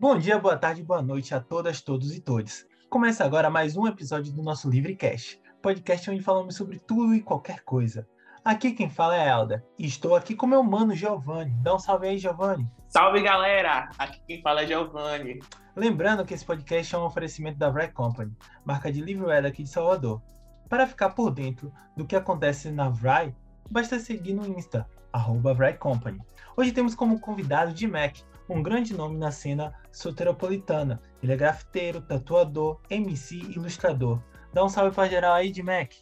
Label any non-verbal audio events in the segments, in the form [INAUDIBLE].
Bom dia, boa tarde, boa noite a todas, todos e todes. Começa agora mais um episódio do nosso Livrecast, podcast onde falamos sobre tudo e qualquer coisa. Aqui quem fala é Elda, e estou aqui com meu mano Giovanni. Dá um salve aí, Giovanni. Salve, galera! Aqui quem fala é Giovanni. Lembrando que esse podcast é um oferecimento da Vry Company, marca de livro daqui de Salvador. Para ficar por dentro do que acontece na Vry, basta seguir no Insta, arroba Vry Company. Hoje temos como convidado de Mac, um grande nome na cena soteropolitana. Ele é grafiteiro, tatuador, MC e ilustrador. Dá um salve para geral aí, de Mac.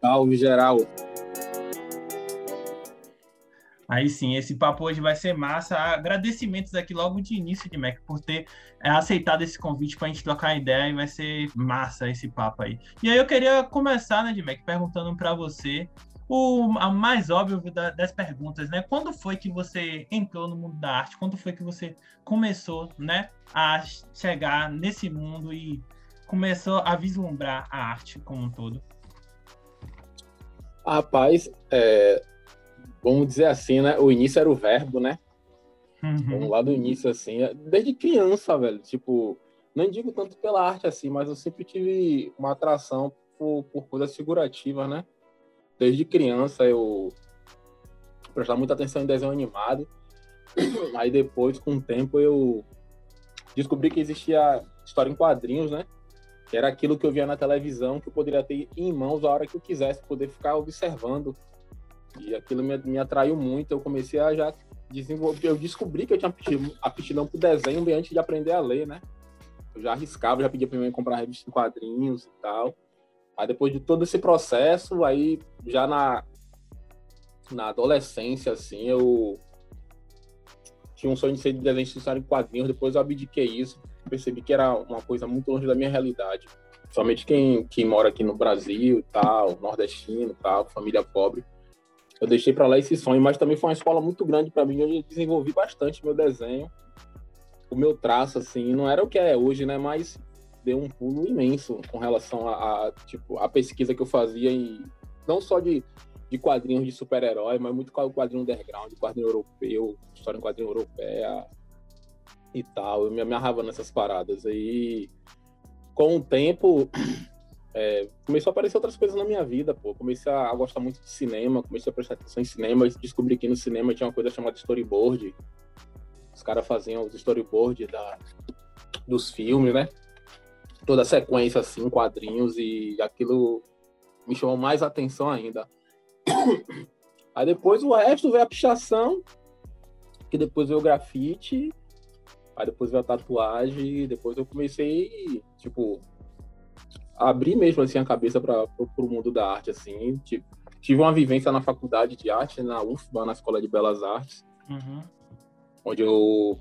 Salve, geral. Aí sim, esse papo hoje vai ser massa. Agradecimentos aqui logo de início de Mac por ter é, aceitado esse convite para a gente trocar ideia e vai ser massa esse papo aí. E aí eu queria começar, né, de Mac, perguntando para você o a mais óbvio da, das perguntas, né? Quando foi que você entrou no mundo da arte? Quando foi que você começou, né, a chegar nesse mundo e começou a vislumbrar a arte como um todo? Rapaz, é, vamos dizer assim, né? O início era o verbo, né? Uhum. Vamos lá do início, assim, desde criança, velho. Tipo, não digo tanto pela arte assim, mas eu sempre tive uma atração por, por coisas figurativas, né? Desde criança eu prestava muita atenção em desenho animado. [CLEARS THROAT] Aí depois, com o tempo, eu descobri que existia história em quadrinhos, né? Que era aquilo que eu via na televisão, que eu poderia ter em mãos a hora que eu quisesse, poder ficar observando. E aquilo me, me atraiu muito. Eu comecei a já desenvolver. Eu descobri que eu tinha aptidão para desenho bem antes de aprender a ler, né? Eu já arriscava, já pedia para minha mãe comprar revista em quadrinhos e tal. Aí depois de todo esse processo, aí já na, na adolescência, assim, eu tinha um sonho de ser de desenhista em quadrinhos, depois eu abdiquei isso, percebi que era uma coisa muito longe da minha realidade. Somente quem, quem mora aqui no Brasil tal, nordestino tal, família pobre. Eu deixei para lá esse sonho, mas também foi uma escola muito grande para mim, onde eu desenvolvi bastante meu desenho. O meu traço, assim, não era o que é hoje, né? Mas deu um pulo imenso com relação a, a tipo, a pesquisa que eu fazia em não só de, de quadrinhos de super-herói, mas muito quadrinho underground, quadrinho europeu, história em quadrinho europeia e tal. Eu me amarrava nessas paradas. aí com o tempo, [CLEARS THROAT] é, começou a aparecer outras coisas na minha vida, pô. Comecei a, a, gostar muito de cinema, comecei a prestar atenção em cinema, descobri que no cinema tinha uma coisa chamada storyboard. Os caras faziam os storyboard da, dos filmes, né? Toda a sequência assim, quadrinhos e aquilo me chamou mais atenção ainda. [COUGHS] Aí depois o resto veio a pichação, que depois veio o grafite, aí depois veio a tatuagem, depois eu comecei, tipo, a abrir mesmo assim a cabeça para o mundo da arte assim, tipo, tive uma vivência na faculdade de arte, na UFBA, na Escola de Belas Artes, uhum. onde eu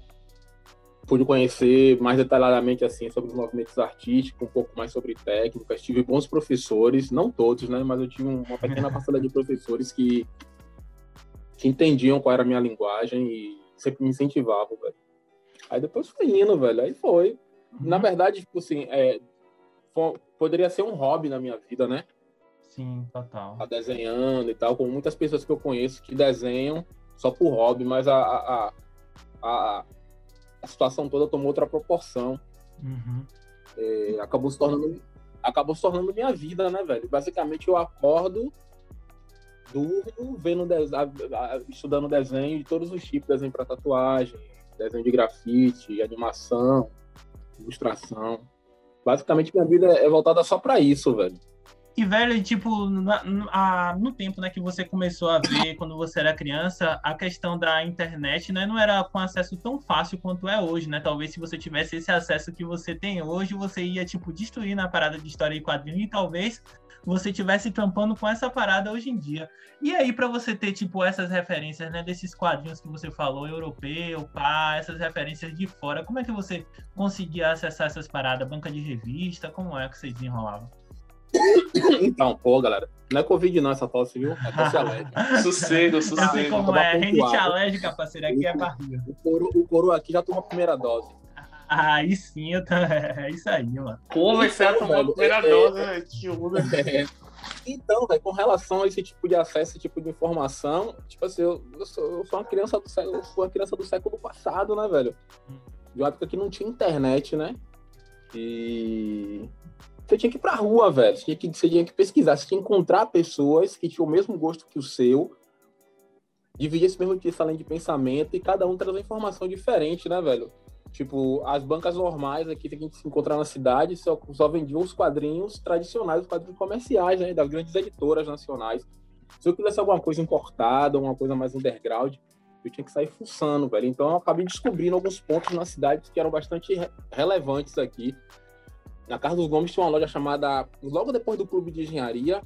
pude conhecer mais detalhadamente assim sobre os movimentos artísticos, um pouco mais sobre técnicas. Tive bons professores, não todos, né, mas eu tive uma pequena [LAUGHS] parcela de professores que, que entendiam qual era a minha linguagem e sempre me incentivavam, velho. Aí depois foi indo, velho. Aí foi. Uhum. Na verdade, tipo assim, é, foi, poderia ser um hobby na minha vida, né? Sim, total. Tá desenhando e tal, com muitas pessoas que eu conheço que desenham só por hobby, mas a, a, a, a a situação toda tomou outra proporção. Uhum. É, acabou se tornando acabou se tornando minha vida, né, velho? Basicamente eu acordo, durmo, vendo estudando desenho de todos os tipos, desenho para tatuagem, desenho de grafite, animação, ilustração. Basicamente minha vida é voltada só para isso, velho. E, velho, tipo, na, a, no tempo né, que você começou a ver, quando você era criança, a questão da internet né, não era com acesso tão fácil quanto é hoje, né? Talvez se você tivesse esse acesso que você tem hoje, você ia, tipo, destruir na parada de história e quadrinho e talvez você tivesse tampando com essa parada hoje em dia. E aí, para você ter, tipo, essas referências, né, desses quadrinhos que você falou, europeu, pá, essas referências de fora, como é que você conseguia acessar essas paradas? Banca de revista? Como é que você desenrolava? Então, pô, galera, não é Covid não essa tosse, viu? É tosse alérgica. [LAUGHS] sossego, sossego. Assim como é, rinite alérgica, parceiro, aqui é barriga. O coro, o coro aqui já tomou a primeira dose. Aí sim, eu tô... [LAUGHS] é isso aí, mano. Pô, vai ser a tomar a primeira é, dose, né? [LAUGHS] É. Então, véio, com relação a esse tipo de acesso, esse tipo de informação, tipo assim, eu, eu, sou, eu sou, uma criança do século, eu sou uma criança do século passado, né, velho? de uma época que não tinha internet, né? E você tinha que ir pra rua, velho. Você tinha que, você tinha que pesquisar, você tinha que encontrar pessoas que tinham o mesmo gosto que o seu, dividir esse mesmo linha de pensamento e cada um trazer informação diferente, né, velho? Tipo, as bancas normais aqui que a gente se encontrar na cidade só, só vendiam os quadrinhos tradicionais, os quadrinhos comerciais, né? Das grandes editoras nacionais. Se eu quisesse alguma coisa importada, alguma coisa mais underground, eu tinha que sair fuçando, velho. Então eu acabei descobrindo alguns pontos na cidade que eram bastante re relevantes aqui. Na Carlos Gomes tinha uma loja chamada, logo depois do Clube de Engenharia,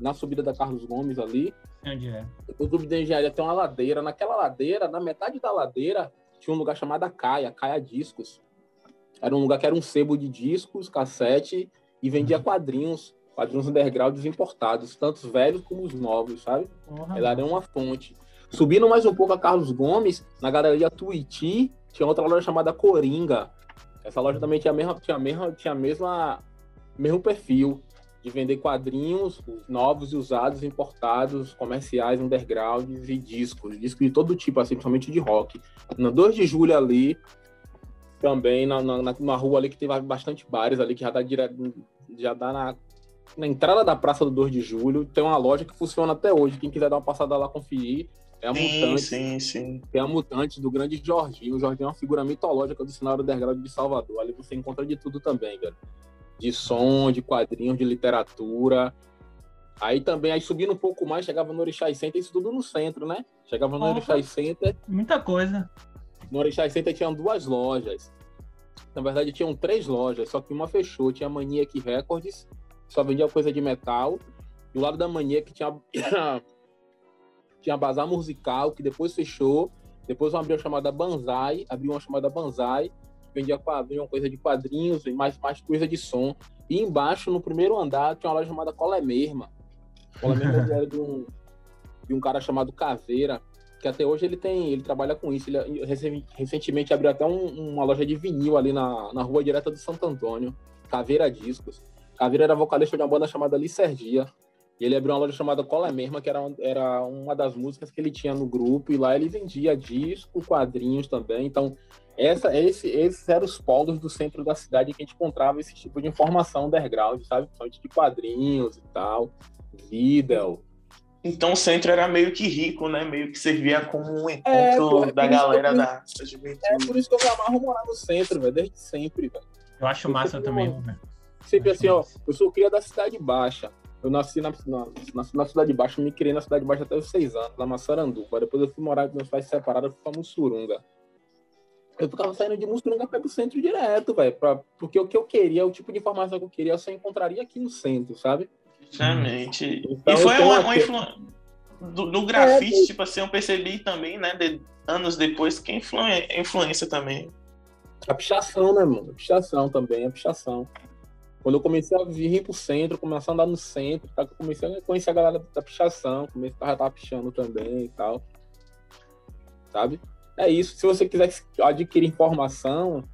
na subida da Carlos Gomes ali. Onde é? O Clube de Engenharia tem uma ladeira. Naquela ladeira, na metade da ladeira, tinha um lugar chamado Caia, Caia Discos. Era um lugar que era um sebo de discos, cassete, e vendia uhum. quadrinhos, quadrinhos undergrounds importados, tanto os velhos como os novos, sabe? Uhum. Ela era uma fonte. Subindo mais um pouco a Carlos Gomes, na galeria Tuiti, tinha outra loja chamada Coringa. Essa loja também tinha a mesma, tinha a mesma, tinha a mesma mesmo perfil de vender quadrinhos novos e usados, importados, comerciais, undergrounds e discos, discos de todo tipo, assim, principalmente de rock. No 2 de julho ali, também na, na, na rua ali que tem bastante bares ali, que já dá direto, já dá na, na entrada da Praça do 2 de Julho, tem uma loja que funciona até hoje. Quem quiser dar uma passada lá conferir, é a sim, Mutante. Sim, sim. É a Mutante do grande Jorginho. O Jorginho é uma figura mitológica do cenário underground de Salvador. Ali você encontra de tudo também, velho. De som, de quadrinhos, de literatura. Aí também, aí subindo um pouco mais, chegava no Orixá Center, isso tudo no centro, né? Chegava no Orixá Center. Muita coisa. No Orixá Center tinham duas lojas. Na verdade, tinham três lojas, só que uma fechou. Tinha a Maniac Records, só vendia coisa de metal. E o lado da Maniac tinha tinha Bazar Musical, que depois fechou. Depois abriu uma chamada Banzai, abriu uma chamada Banzai, vendia quadrinhos, coisa de quadrinhos e mais, mais coisa de som. E embaixo, no primeiro andar, tinha uma loja chamada Colé Mesma. Colé Mesma era de um, de um cara chamado Caveira, que até hoje ele tem, ele trabalha com isso. Ele recentemente abriu até um, uma loja de vinil ali na, na rua direta do Santo Antônio, Caveira Discos. Caveira era vocalista de uma banda chamada Licergia. E ele abriu uma loja chamada Cola Mesma, que era, era uma das músicas que ele tinha no grupo, e lá ele vendia disco, quadrinhos também. Então, essa, esse, esses eram os polos do centro da cidade que a gente encontrava esse tipo de informação underground, sabe? Principalmente de quadrinhos e tal, vídeo. Então o centro era meio que rico, né? Meio que servia como um é, encontro é, da galera eu, da juventude. É por isso que eu me amarro morar no centro, velho, desde sempre, velho. Eu acho eu massa também, velho. Sempre assim, massa. ó, eu sou cria da cidade baixa. Eu nasci na, na, nasci na Cidade Baixa, me criei na Cidade Baixa até os seis anos, na Massaranduba. Depois eu fui morar com meus pais separados, fui pra Mussurunga. Eu ficava saindo de Mussurunga para o centro direto, velho. Porque o que eu queria, o tipo de informação que eu queria, eu só encontraria aqui no centro, sabe? Justamente. Então, e foi uma, uma influência. Do, do grafite, é, tipo assim, eu percebi também, né, de, anos depois, que é influência também. A pichação, né, mano? A pichação também, a pichação. Quando eu comecei a vir pro centro, comecei a andar no centro, tá? eu comecei a conhecer a galera da pichação, comecei a estar pichando também e tal. Sabe? É isso. Se você quiser adquirir informação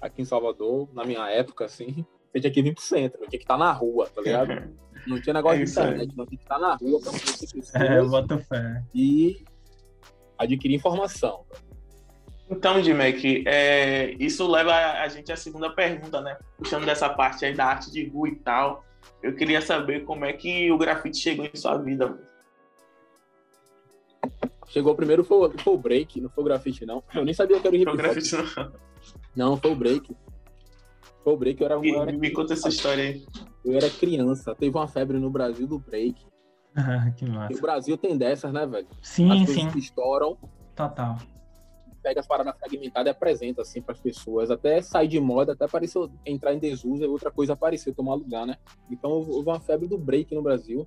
aqui em Salvador, na minha época, assim, você tinha que vir pro centro, tinha que estar na rua, tá ligado? [LAUGHS] Não tinha negócio é de internet, não tinha que estar na rua pra você É, eu boto fé. E adquirir informação. Então, Dimek, é, isso leva a gente à segunda pergunta, né? Puxando dessa parte aí da arte de rua e tal. Eu queria saber como é que o grafite chegou em sua vida. Chegou primeiro foi, foi o break, não foi o grafite, não. Eu nem sabia que era o hip hop. grafite, não. Não, foi o break. Foi o break, eu era, eu era Me conta essa história aí. Eu era criança, teve uma febre no Brasil do break. Ah, que massa. E o Brasil tem dessas, né, velho? Sim, As sim. Que estouram. Total pega as paradas fragmentadas e apresenta assim para as pessoas, até sair de moda, até apareceu entrar em desuso e outra coisa apareceu, tomar lugar, né? Então houve uma febre do break no Brasil.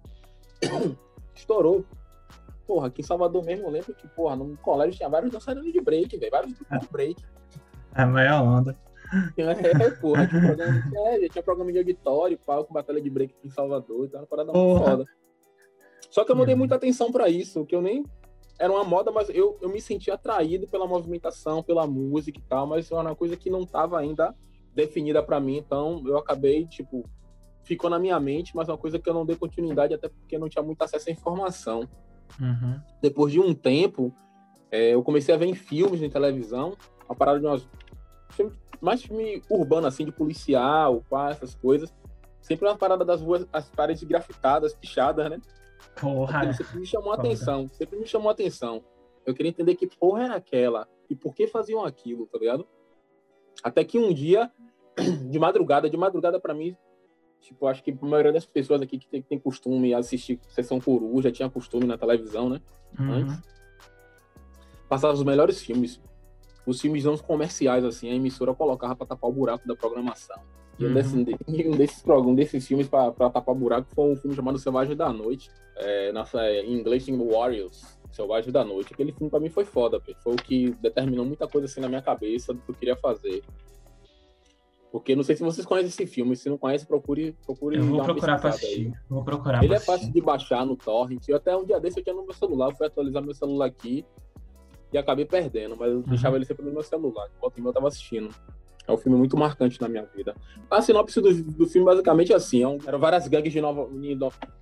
[COUGHS] Estourou. Porra, aqui em Salvador mesmo, eu lembro que, porra, no colégio tinha vários dançarinos de break, velho, vários grupos de break. É a maior onda. É, porra, tinha programa, é, tinha programa de auditório, palco, batalha de break aqui em Salvador, então era uma parada muito foda. Só que eu não dei muita atenção para isso, que eu nem era uma moda, mas eu, eu me senti atraído pela movimentação, pela música e tal, mas era uma coisa que não estava ainda definida para mim, então eu acabei, tipo, ficou na minha mente, mas é uma coisa que eu não dei continuidade, até porque não tinha muito acesso à informação. Uhum. Depois de um tempo, é, eu comecei a ver em filmes, em televisão, uma parada de umas mais filme urbano, assim, de policial, pá, essas coisas. Sempre uma parada das ruas, as paredes grafitadas, pichadas, né? Porra. Aquilo sempre me chamou a atenção, sempre me chamou a atenção. Eu queria entender que porra era aquela e por que faziam aquilo, tá ligado? Até que um dia, [CLEARS THROAT] de madrugada, de madrugada para mim, tipo, acho que a maioria das pessoas aqui que tem, tem costume assistir Sessão Coruja, tinha costume na televisão, né? Uhum. Antes. Passava os melhores filmes. Os filmes não comerciais, assim, a emissora colocava para tapar o buraco da programação. E um, Uhum. desses, [LAUGHS] um desses, um desses filmes para tapar buraco foi um filme chamado Selvagem da Noite. É, nossa, é, em inglês tem Warriors, Selvagem da Noite. Aquele filme para mim foi foda, pê. foi o que determinou muita coisa assim na minha cabeça do que eu queria fazer. Porque não sei se vocês conhecem esse filme, se não conhece, procure, procure Eu vou procurar pra aí. assistir. Vou procurar Ele é fácil de baixar no torrent. Eu até um dia desse eu tinha no meu celular, fui atualizar meu celular aqui e acabei perdendo, mas eu deixava ele sempre no meu celular. E meia eu tava assistindo. É um filme muito marcante na minha vida. A sinopse do, do filme basicamente é assim: é um- eram várias gangues de Nova,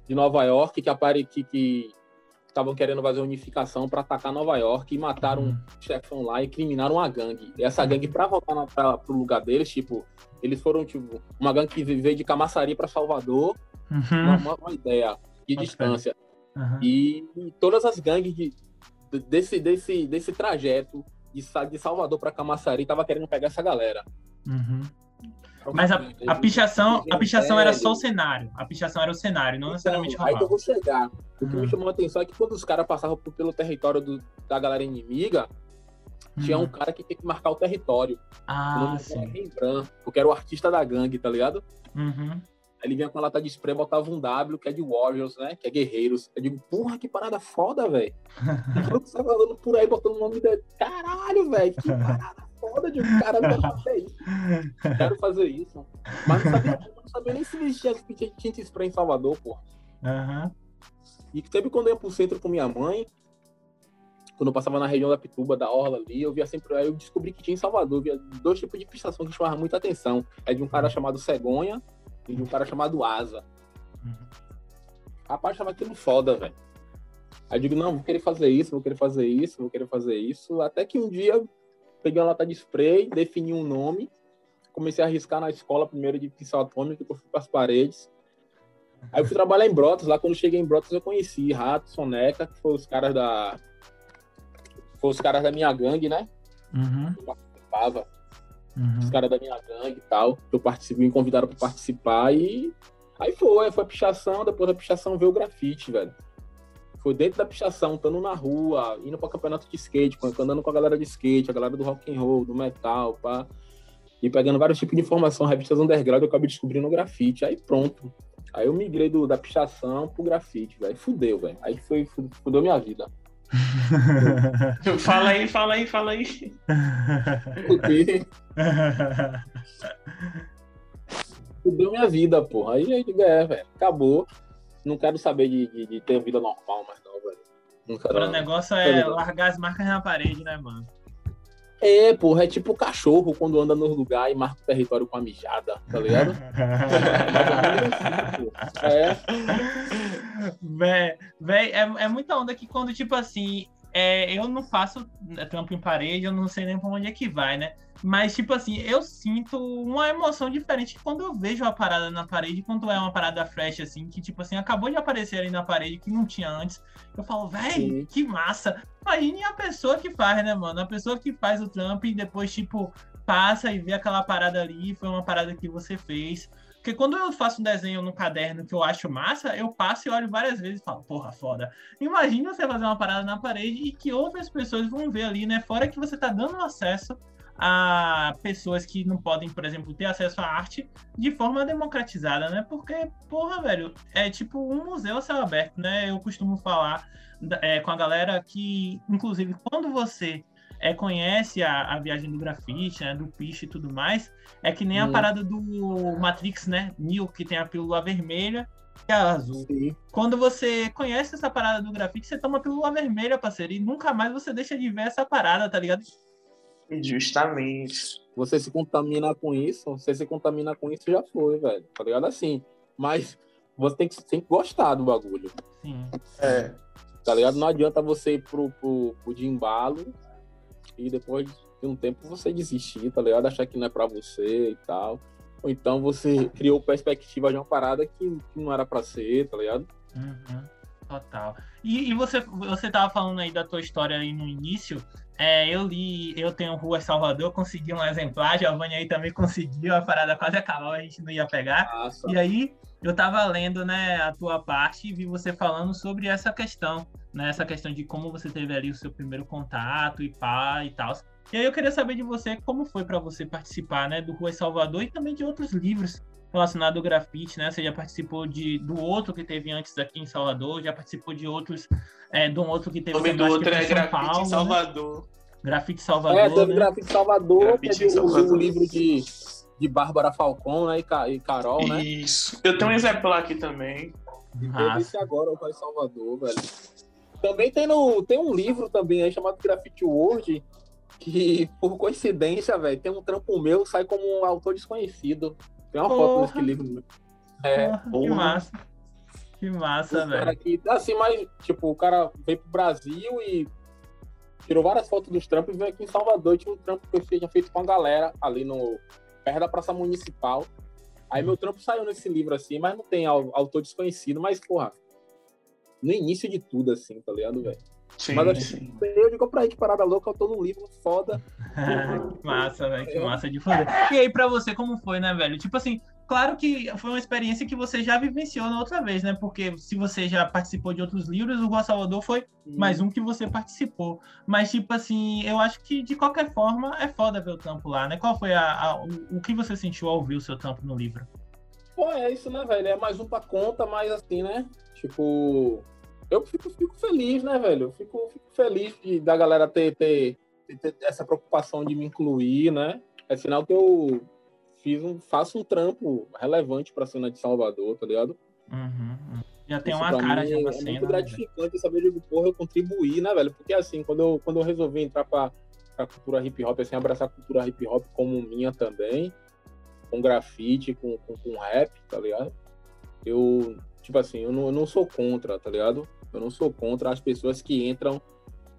de Nova York que que que estavam querendo fazer unificação para atacar Nova York e mataram Uhum. um chefão lá e criminaram uma gangue. E essa gangue, para voltar na, pra, pro lugar deles, tipo, eles foram, tipo, uma gangue que veio de Camaçari para Salvador, uma, Uhum. uma- uma ideia de fé. distância. Uhum. E, e todas as gangues de- desse, desse, desse trajeto de, de Salvador para Camaçari tava querendo pegar essa galera. Uhum. Mas a, a pichação, a pichação era só o cenário. A pichação era o cenário, não necessariamente Então, aí que eu vou chegar. O que Uhum. me chamou a atenção é que quando os caras passavam pelo território do- da galera inimiga, tinha um Uhum. cara que tinha que marcar o território. o Ah, nome sim. Rembrandt, porque era o artista da gangue, tá ligado? Uhum. Ele vinha com a lata de spray, botava um W, que é de Warriors, né? Que é guerreiros. Eu digo, porra, que parada foda, velho. [LAUGHS] O que você andando por aí botando o nome dele. Caralho, velho, que parada foda. Eu digo, cara, quero fazer isso. Quero fazer isso. Mas não sabia, não sabia nem se existia tinha tinta spray em Salvador, porra. Aham. E sempre quando eu ia pro centro com minha mãe, quando eu passava na região da Pituba, da Orla ali, eu via sempre. Aí eu descobri que tinha em Salvador, via dois tipos de pichação que chamavam muita atenção. É de um cara chamado Cegonha e de um cara chamado Asa. Uhum. Rapaz, achava aquilo foda, velho. Aí eu digo, não, vou querer fazer isso, vou querer fazer isso, vou querer fazer isso. Até que um dia eu peguei uma lata de spray, defini um nome, comecei a arriscar na escola primeiro de pincel atômico, depois fui pras paredes. Aí eu fui trabalhar em Brotas, lá quando eu cheguei em Brotas eu conheci Rato, Soneca, que foram os caras da. Foram os caras da minha gangue, né? Uhum. Eu participava, Uhum. os caras da minha gangue e tal. Eu participei, me convidaram pra participar e. Aí foi, foi a pichação, depois da pichação veio o grafite, velho. Foi dentro da pichação, estando na rua, indo pra campeonato de skate, andando com a galera de skate, a galera do rock and roll, do metal, pá. E pegando vários tipos de informação, revistas underground, eu acabei descobrindo o grafite. Aí pronto. Aí eu migrei do, da pichação pro grafite, velho. Fudeu, velho. Aí foi, fu- fudeu minha vida. [LAUGHS] Fala aí, fala aí, fala aí. Porque [LAUGHS] fudeu minha vida, porra. Aí eu digo, é, velho, acabou. Não quero saber de, de, de ter vida normal mais não, velho. Não quero, Agora o negócio é largar as marcas na parede, né, mano? É, porra, é tipo o cachorro quando anda no lugar e marca o território com a mijada, tá ligado? [LAUGHS] É, Véi, véi, é, é muita onda que quando, tipo assim, é, eu não faço trampo em parede, eu não sei nem pra onde é que vai, né? Mas, tipo assim, eu sinto uma emoção diferente quando eu vejo a parada na parede, quando é uma parada fresh, assim, que, tipo assim, acabou de aparecer ali na parede, que não tinha antes. Eu falo, véi, que massa! Imagine a pessoa que faz, né, mano? A pessoa que faz o trampo e depois, tipo, passa e vê aquela parada ali, foi uma parada que você fez. Porque quando eu faço um desenho no caderno que eu acho massa, eu passo e olho várias vezes e falo, porra, foda. Imagina você fazer uma parada na parede e que outras pessoas vão ver ali, né? Fora que você tá dando acesso a pessoas que não podem, por exemplo, ter acesso à arte de forma democratizada, né? Porque, porra, velho, é tipo um museu a céu aberto, né? Eu costumo falar é, com a galera que, inclusive, quando você é, conhece a, a viagem do grafite, né, do piche e tudo mais, é que nem a parada do Matrix, né? Neo, que tem a pílula vermelha e a azul. sim. Quando você conhece essa parada do grafite, você toma a pílula vermelha, parceiro, e nunca mais você deixa de ver essa parada, tá ligado? Justamente. Você se contamina com isso, você se contamina com isso já foi, velho. Tá ligado? Assim. Mas você tem que, tem que gostar do bagulho. Sim. É. Tá ligado? Não adianta você ir pro, pro, pro de embalo e depois de um tempo você desistir, tá ligado? Achar que não é pra você e tal. Ou então você criou perspectiva de uma parada que, que não era pra ser, tá ligado? Uhum, total. E, e, você, você tava falando aí da tua história aí no início. É, eu li, eu tenho Rua Salvador, consegui um exemplar, Giovanni aí também conseguiu, a parada quase acabou, a gente não ia pegar. Nossa. E aí eu tava lendo, né, a tua parte e vi você falando sobre essa questão, né, essa questão de como você teve ali o seu primeiro contato e pá e tal. E aí eu queria saber de você como foi para você participar, né, do Rua Salvador e também de outros livros relacionado ao grafite, né? Você já participou de, do outro que teve antes aqui em Salvador, já participou de outros, é, de um outro que teve... O nome do outro é Grafite Paulo, né? Salvador. Né? Grafite Salvador, É, teve né? Grafite Salvador, grafite teve Salvador. o, livro de, de Bárbara Falcon, né, e, Carol, né? Isso. Eu tenho um exemplar aqui também. E teve esse agora, o Pai Salvador, velho. Também tem, no, tem um livro também aí chamado Grafite World, que, por coincidência, velho, tem um trampo meu, sai como um autor desconhecido. Tem uma Porra. foto nesse livro. É, Porra, que massa. Que massa, velho. Aqui, assim, mas, tipo, o cara veio pro Brasil e tirou várias fotos dos trampos e veio aqui em Salvador. Tinha um trampo que eu tinha feito com a galera ali no perto da Praça Municipal. Aí meu trampo saiu nesse livro, assim, mas não tem autor desconhecido, mas, porra, no início de tudo, assim, tá ligado, velho? Sim, Mas assim, eu digo pra aí que parada louca, eu tô num livro foda. que [LAUGHS] massa, velho, que massa de foder. E aí, pra você, como foi, né, velho? Tipo assim, claro que foi uma experiência que você já vivenciou na outra vez, né? Porque se você já participou de outros livros, o Rua Salvador foi mais um que você participou. Mas, tipo assim, eu acho que de qualquer forma é foda ver o tampo lá, né? Qual foi a, a, o, o que você sentiu ao ouvir o seu tampo no livro? Pô, é isso, né, velho? É mais um pra conta, mas assim, né? Tipo, eu fico, fico feliz, né, velho? Eu fico, fico feliz de, da galera ter, ter, ter, essa preocupação de me incluir, né? É sinal que eu fiz um, faço um trampo relevante para a cena de Salvador, tá ligado? Uhum. Já tem Isso uma cara já na é cena. É muito né, gratificante né, saber de porra eu contribuir, né, velho? Porque assim, quando eu, quando eu resolvi entrar para a cultura hip hop, assim, abraçar a cultura hip hop como minha também, com grafite, com, com, com rap, tá ligado? Eu tipo assim, eu não, eu não sou contra, tá ligado? Eu não sou contra as pessoas que entram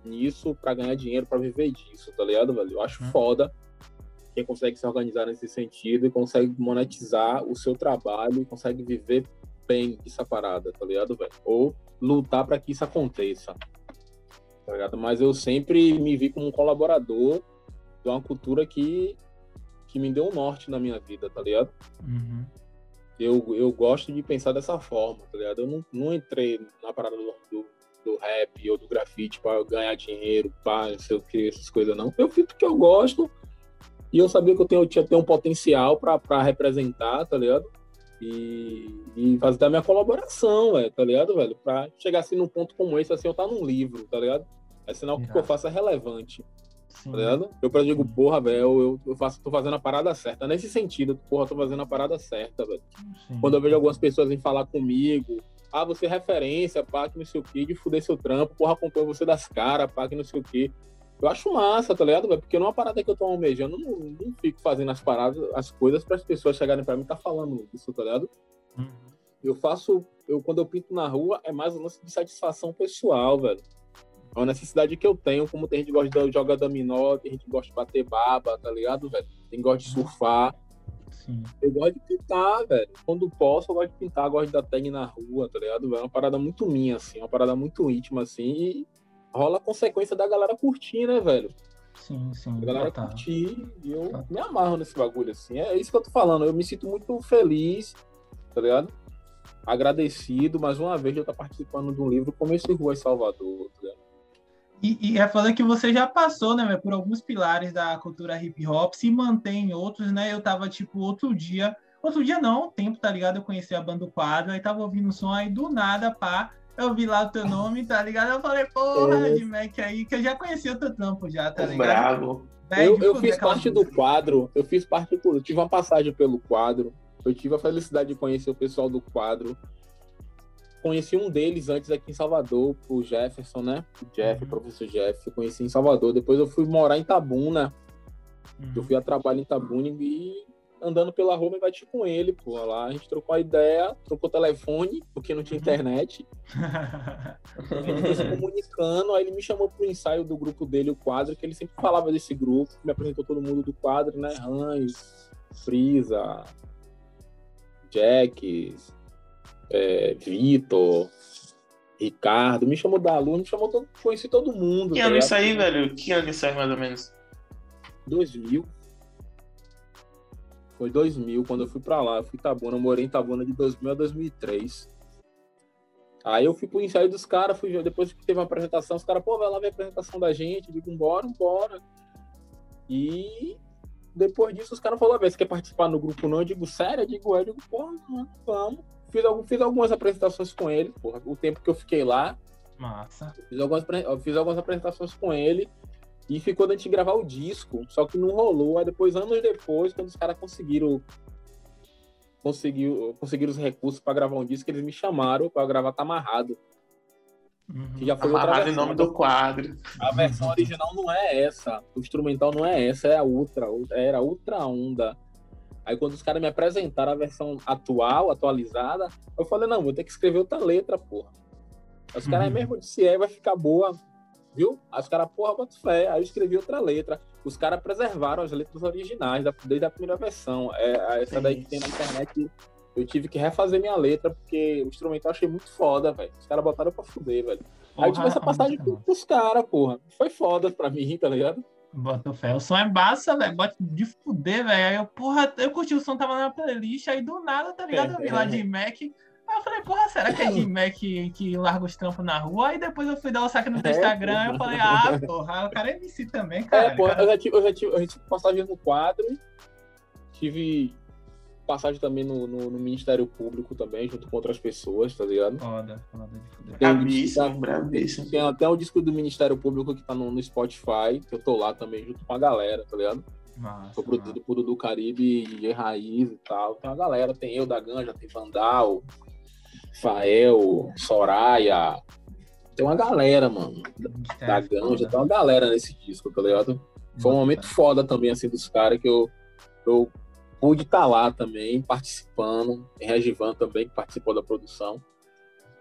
nisso para ganhar dinheiro, para viver disso, tá ligado, velho? Eu acho uhum. foda quem consegue se organizar nesse sentido e consegue monetizar o seu trabalho e consegue viver bem essa parada, tá ligado, velho? Ou lutar para que isso aconteça, tá ligado? Mas eu sempre me vi como um colaborador de uma cultura que, que me deu um norte na minha vida, tá ligado? Uhum eu, eu gosto de pensar dessa forma, tá ligado? Eu não, não entrei na parada do, do, do rap ou do grafite para ganhar dinheiro, para não sei o que, essas coisas, não. Eu fiz porque eu gosto e eu sabia que eu, tenho, eu tinha ter um potencial para representar, tá ligado? E, e fazer da minha colaboração, véio, tá ligado, velho? Pra chegar assim num ponto como esse, assim, eu tá num livro, tá ligado? É sinal que o que eu faço é relevante. Tá ligado? Eu pra digo, porra, velho, eu, faço, tô fazendo a parada certa. Nesse sentido, porra, tô fazendo a parada certa, velho. Quando eu vejo algumas pessoas em falar comigo, ah, você é referência, pá, que não sei o que, de fuder seu trampo, porra, acompanha você das caras, pá, que não sei o que. Eu acho massa, tá ligado, velho? Porque não é uma parada que eu tô almejando, não, não fico fazendo as paradas, as coisas para as pessoas chegarem para mim e tá falando isso, tá ligado? Uhum. Eu faço, eu quando eu pinto na rua, é mais um lance de satisfação pessoal, velho. É uma necessidade que eu tenho, como tem gente que gosta de jogar dominó, tem gente que gosta de bater baba, tá ligado, velho? Tem gente que gosta de surfar. Sim. Eu gosto de pintar, velho. Quando posso, eu gosto de pintar, gosto de dar tag na rua, tá ligado, velho? É uma parada muito minha, assim, uma parada muito íntima, assim, e rola a consequência da galera curtir, né, velho? Sim, sim. A galera tá. curtir e eu tá. me amarro nesse bagulho, assim. É isso que eu tô falando. Eu me sinto muito feliz, tá ligado? Agradecido, mais uma vez, de eu estar participando de um livro como esse Rua em Salvador, tá ligado? E, e é foda que você já passou, né, por alguns pilares da cultura hip hop, se mantém em outros, né? Eu tava, tipo, outro dia, outro dia não, tempo, tá ligado? Eu conheci a banda Quadro, aí tava ouvindo o som, aí do nada, pá, eu vi lá o teu nome, tá ligado? Eu falei, porra, é. de Mac aí, que eu já conhecia o teu trampo já, tá ligado? Bravo. eu, eu fiz parte música. do quadro, eu fiz parte do. Eu tive uma passagem pelo quadro, eu tive a felicidade de conhecer o pessoal do quadro conheci um deles antes aqui em Salvador, o Jefferson, né? O Jeff, uhum. o professor Jeff, eu conheci em Salvador. Depois eu fui morar em Tabuna. Uhum. Eu fui a trabalho em Tabuna e andando pela rua, me bati com ele, pô. Lá a gente trocou a ideia, trocou telefone, porque não tinha uhum. internet. [LAUGHS] a gente foi se comunicando, aí ele me chamou pro ensaio do grupo dele, o quadro, que ele sempre falava desse grupo, me apresentou todo mundo do quadro, né? Hans, Frisa, Jack, é, Vitor, Ricardo, me chamou da aluno, me chamou todo, conheci todo mundo. Que ano isso aí, velho? Que ano isso aí, mais ou menos? 2000. Foi 2000, quando eu fui pra lá. Eu fui em Tabuna, eu morei em Tabuna de 2000 a 2003. Aí eu fui pro ensaio dos caras, fui depois que teve uma apresentação, os caras, pô, vai lá ver a apresentação da gente. Eu digo, bora, bora. E depois disso, os caras falaram, você quer participar no grupo não? Eu digo, sério? Eu digo, é, eu digo, pô, vamos. Fiz, fiz algumas apresentações com ele, porra, o tempo que eu fiquei lá. Massa. Fiz algumas, fiz algumas apresentações com ele. E ficou da gente gravar o disco, só que não rolou. Aí depois, anos depois, quando os caras conseguiram conseguiu, conseguiram os recursos para gravar um disco, eles me chamaram para gravar Tá Amarrado. Uhum. Que já foi Amarrado em nome do quadro. A versão original não é essa. O instrumental não é essa, é a Ultra. Era Ultra Onda. Aí quando os caras me apresentaram a versão atual, atualizada, eu falei, não, vou ter que escrever outra letra, porra. Os caras uhum. mesmo disse, é, vai ficar boa viu? Aí os caras, porra, bota fé. Aí eu escrevi outra letra. Os caras preservaram as letras originais desde a primeira versão. É, essa daí que tem na internet, eu tive que refazer minha letra, porque o instrumental eu achei muito foda, velho. Os caras botaram pra fuder, velho. Aí eu tive essa passagem com os caras, porra. Foi foda pra mim, tá ligado? Bota fé. O som é massa, velho. Bota de fuder, velho. Aí eu, porra, eu curti o som, tava na playlist, aí do nada, tá ligado? É, eu vi lá de Mac. Aí eu falei, porra, será que é de Mac que, que larga os trampos na rua? Aí depois eu fui dar o saque no é, Instagram e eu falei, ah, porra, o cara é MC também, cara. É, porra, eu já tive, eu já tive, eu já tive passagem no quadro, tive passagem também no, no, no, Ministério Público também, junto com outras pessoas, tá ligado? Foda, foda de foder. Bravíssimo. Tem até o disco do Ministério Público que tá no, no Spotify, que eu tô lá também, junto com a galera, tá ligado? Massa, Foi produzido por do Caribe e Raiz e tal. Tem uma galera, tem eu da Ganja, tem Vandal, Fael, Soraya. Tem uma galera, mano. É, da Ganja, tem uma galera nesse disco, tá ligado? Foi um momento foda também, assim, dos caras que eu, eu pude estar tá lá também, participando. Regivan também, que participou da produção.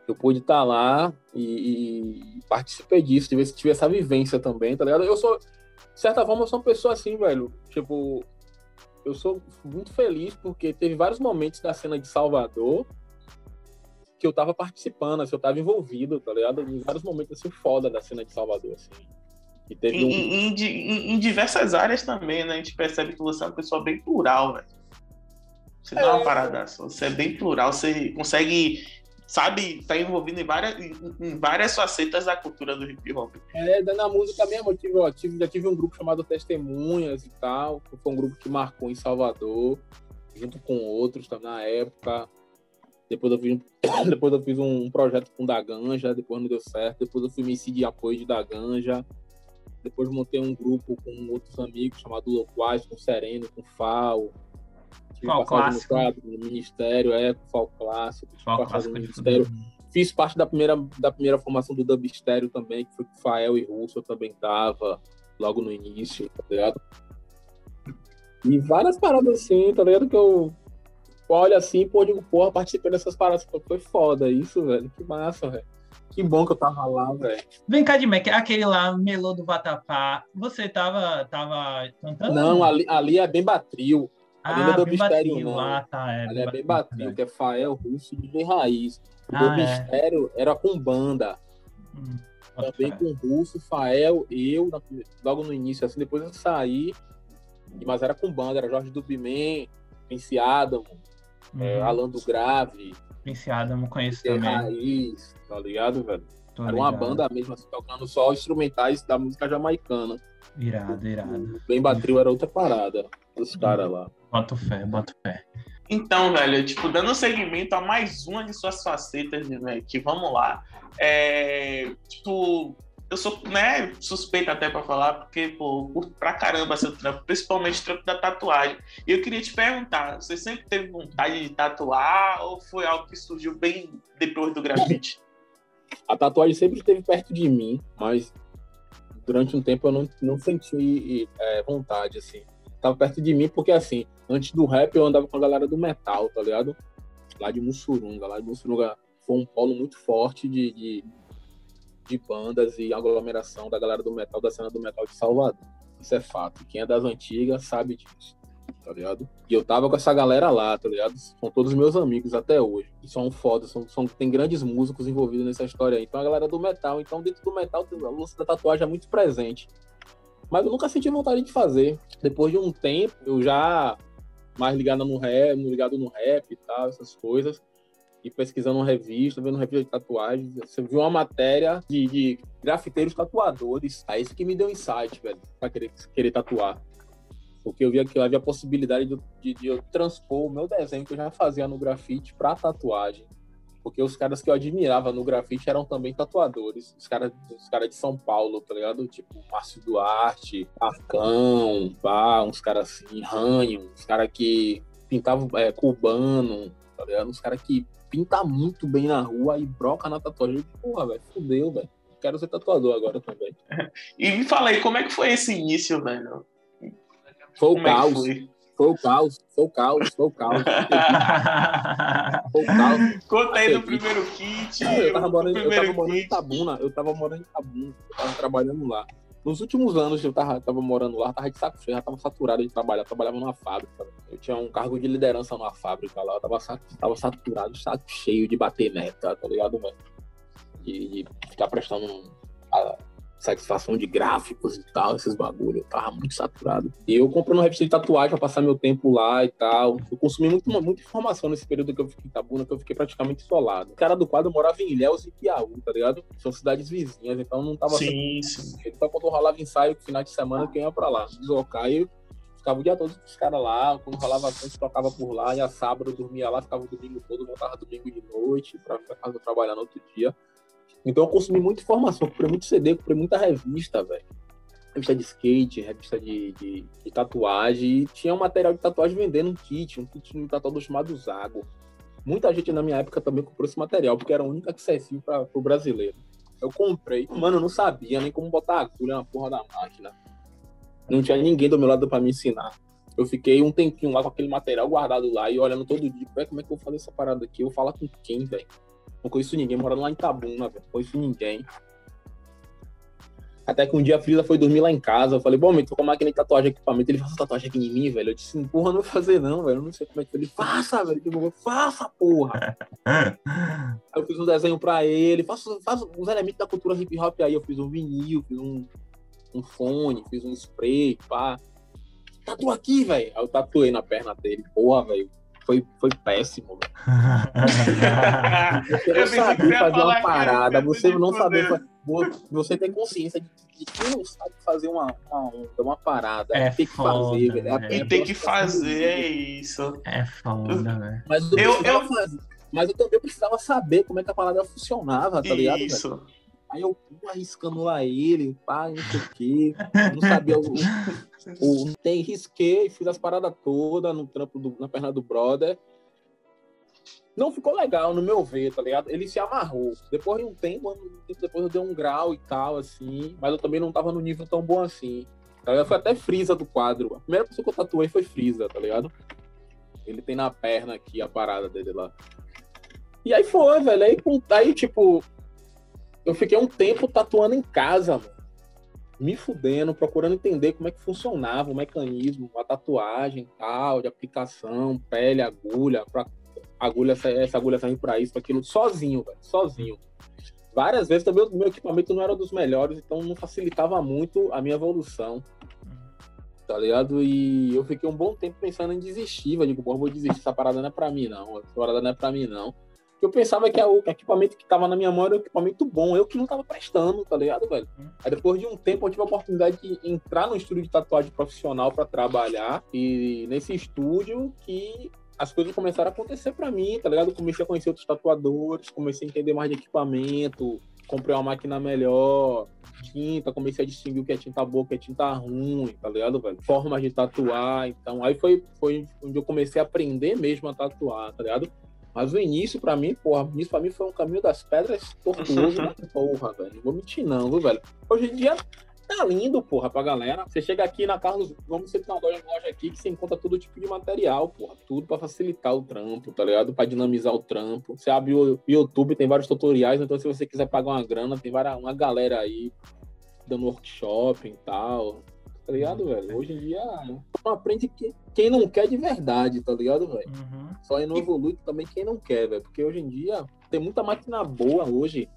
Eu pude estar tá lá e, e participei disso, tive, tive essa vivência também, tá ligado? Eu sou, de certa forma, eu sou uma pessoa assim, velho. Tipo, eu sou muito feliz porque teve vários momentos da cena de Salvador que eu tava participando, assim, eu tava envolvido, tá ligado? Em vários momentos, assim, foda da cena de Salvador, assim. E teve em, um... em, em, em, diversas áreas também, né? A gente percebe que você é uma pessoa bem plural, velho. Você é. dá uma é. parada, você é bem plural, você consegue, sabe, tá envolvido em várias, em, várias facetas da cultura do hip hop. É, na música mesmo, eu tive, ó, tive, já tive um grupo chamado Testemunhas e tal, que foi um grupo que marcou em Salvador, junto com outros tá, na época. Depois eu fiz, [COUGHS] depois eu fiz um projeto com o da Ganja, depois não deu certo. Depois eu fui MC de apoio de da Ganja. Depois montei um grupo com outros amigos chamado Loquaz, com Sereno, com Fal. Fal Clássico. No, no Ministério, é, com Fal Clássico. Fal Clássico Ministério. Fiz parte da primeira, da primeira formação do Dubstério também, que foi com Fael e Russo, eu também tava logo no início, tá ligado? E várias paradas assim, tá ligado? Que eu olha assim, pô, digo, porra, participei dessas paradas. Foi foda isso, velho. Que massa, velho. Que bom que eu tava lá, velho. Vem cá de Mac, aquele lá, Melô do Vatapá, você tava, tava cantando? Não, ali, ali é bem batril. Ali ah, não é do mistério, não. Ah, tá, é, ali é bem batril, que é Fael, Russo e bem raiz. O ah, é. mistério era com banda. Hum, Também com Russo, Fael, eu, logo no início, assim, depois eu saí. Mas era com banda, era Jorge Dubiman, Prince Adam, é, uhum. é, Alan do Grave. Prince Adam, conheço também. Raiz, tá ligado, velho? Tô Era ligado. uma banda mesmo, assim, tocando só instrumentais da música jamaicana. Irado, irado. O Bem Batril era outra parada dos caras lá. Bota fé, bota fé. Então, velho, tipo, dando seguimento a mais uma de suas facetas, né, que vamos lá. É, tipo, eu sou, né, suspeito até para falar, porque, pô, curto pra caramba seu trampo, principalmente o trampo da tatuagem. E eu queria te perguntar, você sempre teve vontade de tatuar ou foi algo que surgiu bem depois do grafite? A tatuagem sempre esteve perto de mim, mas durante um tempo eu não, não senti é, vontade, assim. tava perto de mim, porque assim, antes do rap eu andava com a galera do metal, tá ligado? Lá de Mussurunga. Lá de Mussurunga foi um polo muito forte de, de, de bandas e aglomeração da galera do metal, da cena do metal de Salvador. Isso é fato. Quem é das antigas sabe disso tá ligado? E eu tava com essa galera lá, tá ligado? São todos meus amigos até hoje. E são foda, são, são, tem grandes músicos envolvidos nessa história aí. Então a galera do metal. Então dentro do metal a luz da tatuagem é muito presente. Mas eu nunca senti vontade de fazer. Depois de um tempo, eu já mais ligado no rap, ligado no rap e tal, essas coisas. E pesquisando uma revista, vendo uma revista de tatuagens, você viu uma matéria de, de grafiteiros tatuadores. Aí isso que me deu insight, velho, pra querer, querer tatuar porque eu via que havia a possibilidade de, de, de, eu transpor o meu desenho que eu já fazia no grafite para tatuagem. Porque os caras que eu admirava no grafite eram também tatuadores. Os caras os cara de São Paulo, tá ligado? Tipo, Márcio Duarte, Arcão, pá, uns caras assim, Ranho, uns caras que pintavam é, cubano, tá ligado? Uns caras que pintam muito bem na rua e broca na tatuagem. Porra, velho, fudeu, velho. Quero ser tatuador agora também. [LAUGHS] e me fala aí, como é que foi esse início, velho? Foi o Como é caos. É foi? o caos, foi o caos, foi o caos. foi o caos. Conta aí do primeiro kit. Eu tava morando, eu tava morando em Tabuna, eu tava morando em Tabuna, eu tava trabalhando lá. Nos últimos anos eu tava, tava morando lá, tava de saco cheio, já tava saturado de trabalhar, eu trabalhava numa fábrica. Eu tinha um cargo de liderança numa fábrica lá, eu tava, tava saturado, saco cheio de bater meta, tá ligado, mano? De ficar prestando satisfação de gráficos e tal, esses bagulho. Eu tava muito saturado. E eu comprei uma revista de tatuagem pra passar meu tempo lá e tal. Eu consumi muito, muita informação nesse período que eu fiquei em Tabuna, que eu fiquei praticamente isolado. O cara do quadro morava em Ilhéus e Piauí, tá ligado? São cidades vizinhas, então não tava... Sim, sim. Então quando eu rolava ensaio, final de semana, eu ia pra lá, deslocar e ficava o dia todo com os caras lá, quando rolava gente tocava por lá, e a sábado eu dormia lá, ficava o domingo todo, voltava domingo de noite pra ficar casa trabalhar no outro dia. Então eu consumi muita informação, comprei muito CD, comprei muita revista, velho. Revista de skate, revista de, de, de, tatuagem. E tinha um material de tatuagem vendendo um kit, um kit de tatuador chamado Zago. Muita gente na minha época também comprou esse material, porque era o único acessível para o brasileiro. Eu comprei, mano, eu não sabia nem como botar agulha na porra da máquina. Não tinha ninguém do meu lado para me ensinar. Eu fiquei um tempinho lá com aquele material guardado lá e olhando todo dia, como é que eu vou fazer essa parada aqui? Eu vou falar com quem, velho? Não conheço ninguém, morando lá em Tabuna, velho. Não conheço ninguém. Até que um dia a Frida foi dormir lá em casa. Eu falei, bom, me tô com a máquina de tatuagem equipamento. Ele faz tatuagem aqui em mim, velho. Eu disse, porra, não vou fazer não, velho. Eu não sei como é que ele faça, velho. Eu faça, porra. [LAUGHS] aí eu fiz um desenho pra ele. Faço, faço os elementos da cultura hip hop aí. Eu fiz um vinil, fiz um, um fone, fiz um spray, pá. Tatua aqui, velho. Aí eu tatuei na perna dele. Porra, velho foi, foi péssimo. [LAUGHS] você não saber fazer uma parada, você não saber você tem consciência de, que quem não sabe fazer uma, uma onda, uma parada, é tem que fazer, velho. É e tem que fazer, é isso. É foda, velho. Mas eu, eu, eu... Fazer, mas eu também precisava saber como é que a parada funcionava, tá ligado? Isso. Velho? Aí eu arriscando lá ele, pá, não sei o quê. Não sabia o. o [LAUGHS] tem, risquei, fiz as paradas todas no trampo do, na perna do brother. Não ficou legal, no meu ver, tá ligado? Ele se amarrou. Depois de um tempo, depois eu dei um grau e tal, assim. Mas eu também não tava no nível tão bom assim. Tá Foi até Frisa do quadro. A primeira pessoa que eu tatuei foi Frisa, tá ligado? Ele tem na perna aqui a parada dele lá. E aí foi, velho. Aí, aí tipo, eu fiquei um tempo tatuando em casa, mano. Me fudendo, procurando entender como é que funcionava o mecanismo, a tatuagem tal, de aplicação, pele, agulha, pra agulha, essa agulha serve pra isso, pra aquilo, sozinho, velho, sozinho. Várias vezes também o meu equipamento não era dos melhores, então não facilitava muito a minha evolução. Tá ligado? E eu fiquei um bom tempo pensando em desistir, velho. Digo, vou desistir, essa parada não é pra mim, não. Essa parada não é pra mim, não eu pensava que o equipamento que tava na minha mão era um equipamento bom, eu que não tava prestando, tá ligado, velho? Uhum. Aí depois de um tempo eu tive a oportunidade de entrar no estúdio de tatuagem profissional para trabalhar, e nesse estúdio que as coisas começaram a acontecer para mim, tá ligado? Eu comecei a conhecer outros tatuadores, comecei a entender mais de equipamento, comprei uma máquina melhor, tinta, comecei a distinguir o que é tinta boa, o que é tinta ruim, tá ligado, velho? Formas de tatuar, então aí foi, foi onde eu comecei a aprender mesmo a tatuar, tá ligado? Mas o início, pra mim, porra, o início pra mim foi um caminho das pedras tortuoso da porra, velho. Não vou mentir, não, viu, velho? Hoje em dia, tá lindo, porra, pra galera. Você chega aqui na Carlos, vamos ter uma loja, loja aqui que você encontra todo tipo de material, porra. Tudo pra facilitar o trampo, tá ligado? Pra dinamizar o trampo. Você abre o YouTube, tem vários tutoriais, então se você quiser pagar uma grana, tem várias, uma galera aí dando workshop e tal. Tá ligado, velho? Hoje em dia não aprende que, quem não quer de verdade, tá ligado, velho? Uhum. Só não evolui também quem não quer, velho. Porque hoje em dia tem muita máquina boa hoje.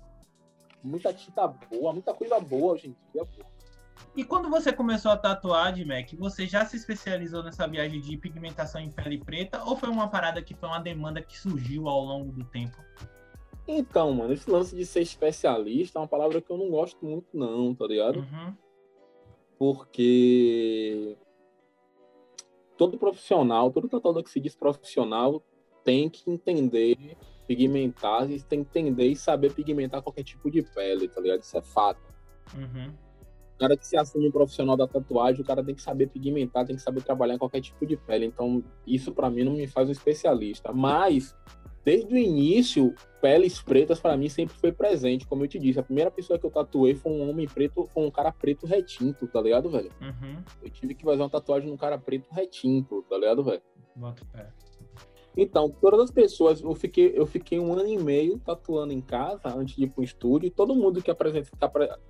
Muita tinta boa, muita coisa boa hoje em dia, pô. E quando você começou a tatuar, Mac, você já se especializou nessa viagem de pigmentação em pele preta ou foi uma parada que foi uma demanda que surgiu ao longo do tempo? Então, mano, esse lance de ser especialista é uma palavra que eu não gosto muito, não, tá ligado? Uhum. Porque todo profissional, todo tatuador que se diz profissional tem que entender pigmentar, tem que entender e saber pigmentar qualquer tipo de pele, tá ligado? Isso é fato. Uhum. O cara que se assume um profissional da tatuagem, o cara tem que saber pigmentar, tem que saber trabalhar em qualquer tipo de pele. Então, isso para mim não me faz um especialista. Mas, desde o início, peles pretas para mim sempre foi presente. Como eu te disse, a primeira pessoa que eu tatuei foi um homem preto, foi um cara preto retinto, tá ligado, velho? Uhum. Eu tive que fazer uma tatuagem num cara preto retinto, tá ligado, velho? Bota pé. Então, todas as pessoas, eu fiquei, eu fiquei um ano e meio tatuando em casa antes de ir pro estúdio, e todo mundo que apresenta,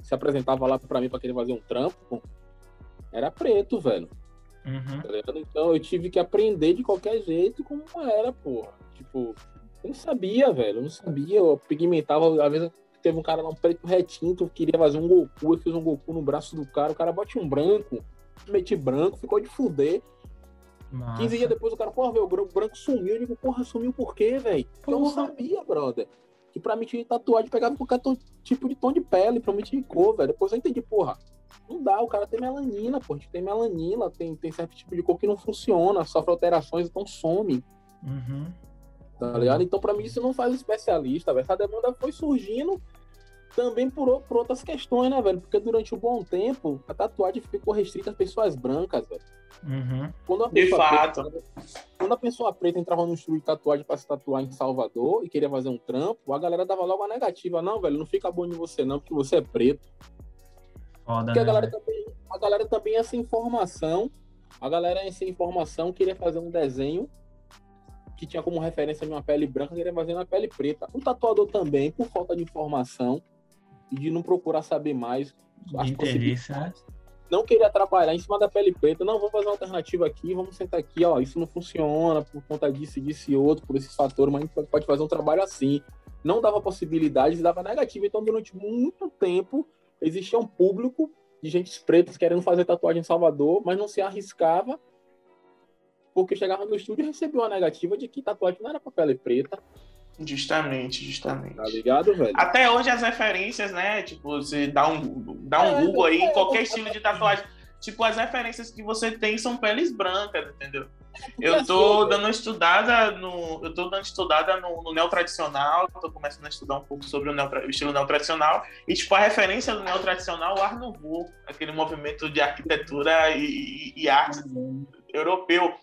se apresentava lá para mim para querer fazer um trampo era preto, velho. Uhum. Tá então eu tive que aprender de qualquer jeito como era, porra. Tipo, eu não sabia, velho. Eu não sabia. Eu pigmentava, às vezes teve um cara lá, um preto retinto, queria fazer um Goku, eu fiz um Goku no braço do cara, o cara bote um branco, meti branco, ficou de fuder. Massa. 15 dias depois o cara, porra, o branco sumiu. Eu digo, porra, sumiu por quê, velho? Eu não sabia, brother. Que pra mim tinha tatuagem pegava qualquer tipo de tom de pele, pra mim tinha cor, velho. Depois eu entendi, porra, não dá, o cara tem melanina, pô. A gente tem melanina, tem, tem certo tipo de cor que não funciona, sofre alterações, então some. Uhum. Tá ligado? Então, pra mim, isso não faz especialista, velho. Essa demanda foi surgindo também por, por outras questões, né, velho? Porque durante um bom tempo, a tatuagem ficou restrita às pessoas brancas, velho. Uhum. Quando a de fato. Preta, quando a pessoa preta entrava no estúdio de tatuagem para se tatuar em Salvador e queria fazer um trampo, a galera dava logo a negativa. Não, velho, não fica bom em você não, porque você é preto. Foda, porque né, a, galera também, a galera também, essa informação, a galera, essa informação, queria fazer um desenho que tinha como referência uma pele branca, queria fazer uma pele preta. O tatuador também, por falta de informação, e de não procurar saber mais. Interesse, né? Não queria trabalhar em cima da pele preta, não, vamos fazer uma alternativa aqui, vamos sentar aqui, ó, isso não funciona por conta disso, disso e outro, por esses fatores, mas a gente pode fazer um trabalho assim. Não dava possibilidades, dava negativa. Então, durante muito tempo, existia um público de gente pretas querendo fazer tatuagem em Salvador, mas não se arriscava, porque chegava no estúdio e recebia uma negativa de que tatuagem não era para pele preta, Justamente, justamente. Tá ligado, velho? Até hoje as referências, né? Tipo, você dá um, dá um é, Google aí em qualquer estilo de tatuagem. Tipo, as referências que você tem são peles brancas, entendeu? Eu tô assim, dando estudada no. Eu tô dando estudada no, no neotradicional, tô começando a estudar um pouco sobre o, neo, o estilo neotradicional. E, tipo, a referência do neotradicional é o Art Nouveau, aquele movimento de arquitetura e, e, e arte uhum. Europeu.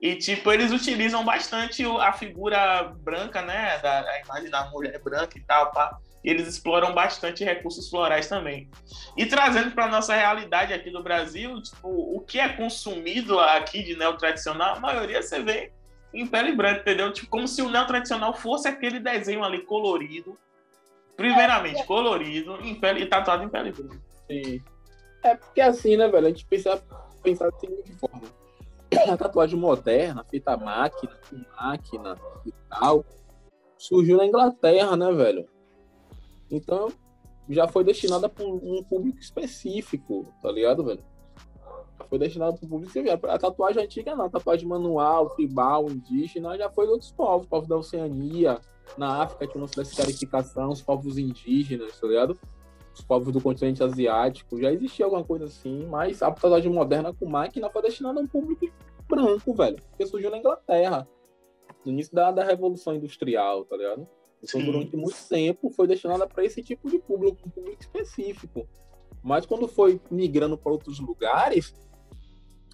E, tipo, eles utilizam bastante a figura branca, né? Da, a imagem da mulher branca e tal, pá. E eles exploram bastante recursos florais também. E trazendo para nossa realidade aqui do Brasil, tipo, o que é consumido aqui de neotradicional, a maioria você vê em pele branca, entendeu? Tipo, como se o neotradicional fosse aquele desenho ali colorido, primeiramente colorido, em pele, e tatuado em pele branca. Sim. É porque assim, né, velho? A gente precisa pensar da seguinte forma a tatuagem moderna, feita à máquina, com máquina e tal, surgiu na Inglaterra, né, velho? Então, já foi destinada para um público específico, tá ligado, velho? Foi destinada para um público. A tatuagem antiga não, a tatuagem manual, tribal, indígena, já foi de outros povos, povos da Oceania, na África tinha uma classificação, os povos indígenas, tá ligado? Os povos do continente asiático, já existia alguma coisa assim, mas a tatuagem moderna com máquina foi destinada a um público branco, velho, que surgiu na Inglaterra, no início da, da Revolução Industrial, tá ligado? Então, Sim. durante muito tempo, foi destinada para esse tipo de público, um público específico. Mas quando foi migrando para outros lugares,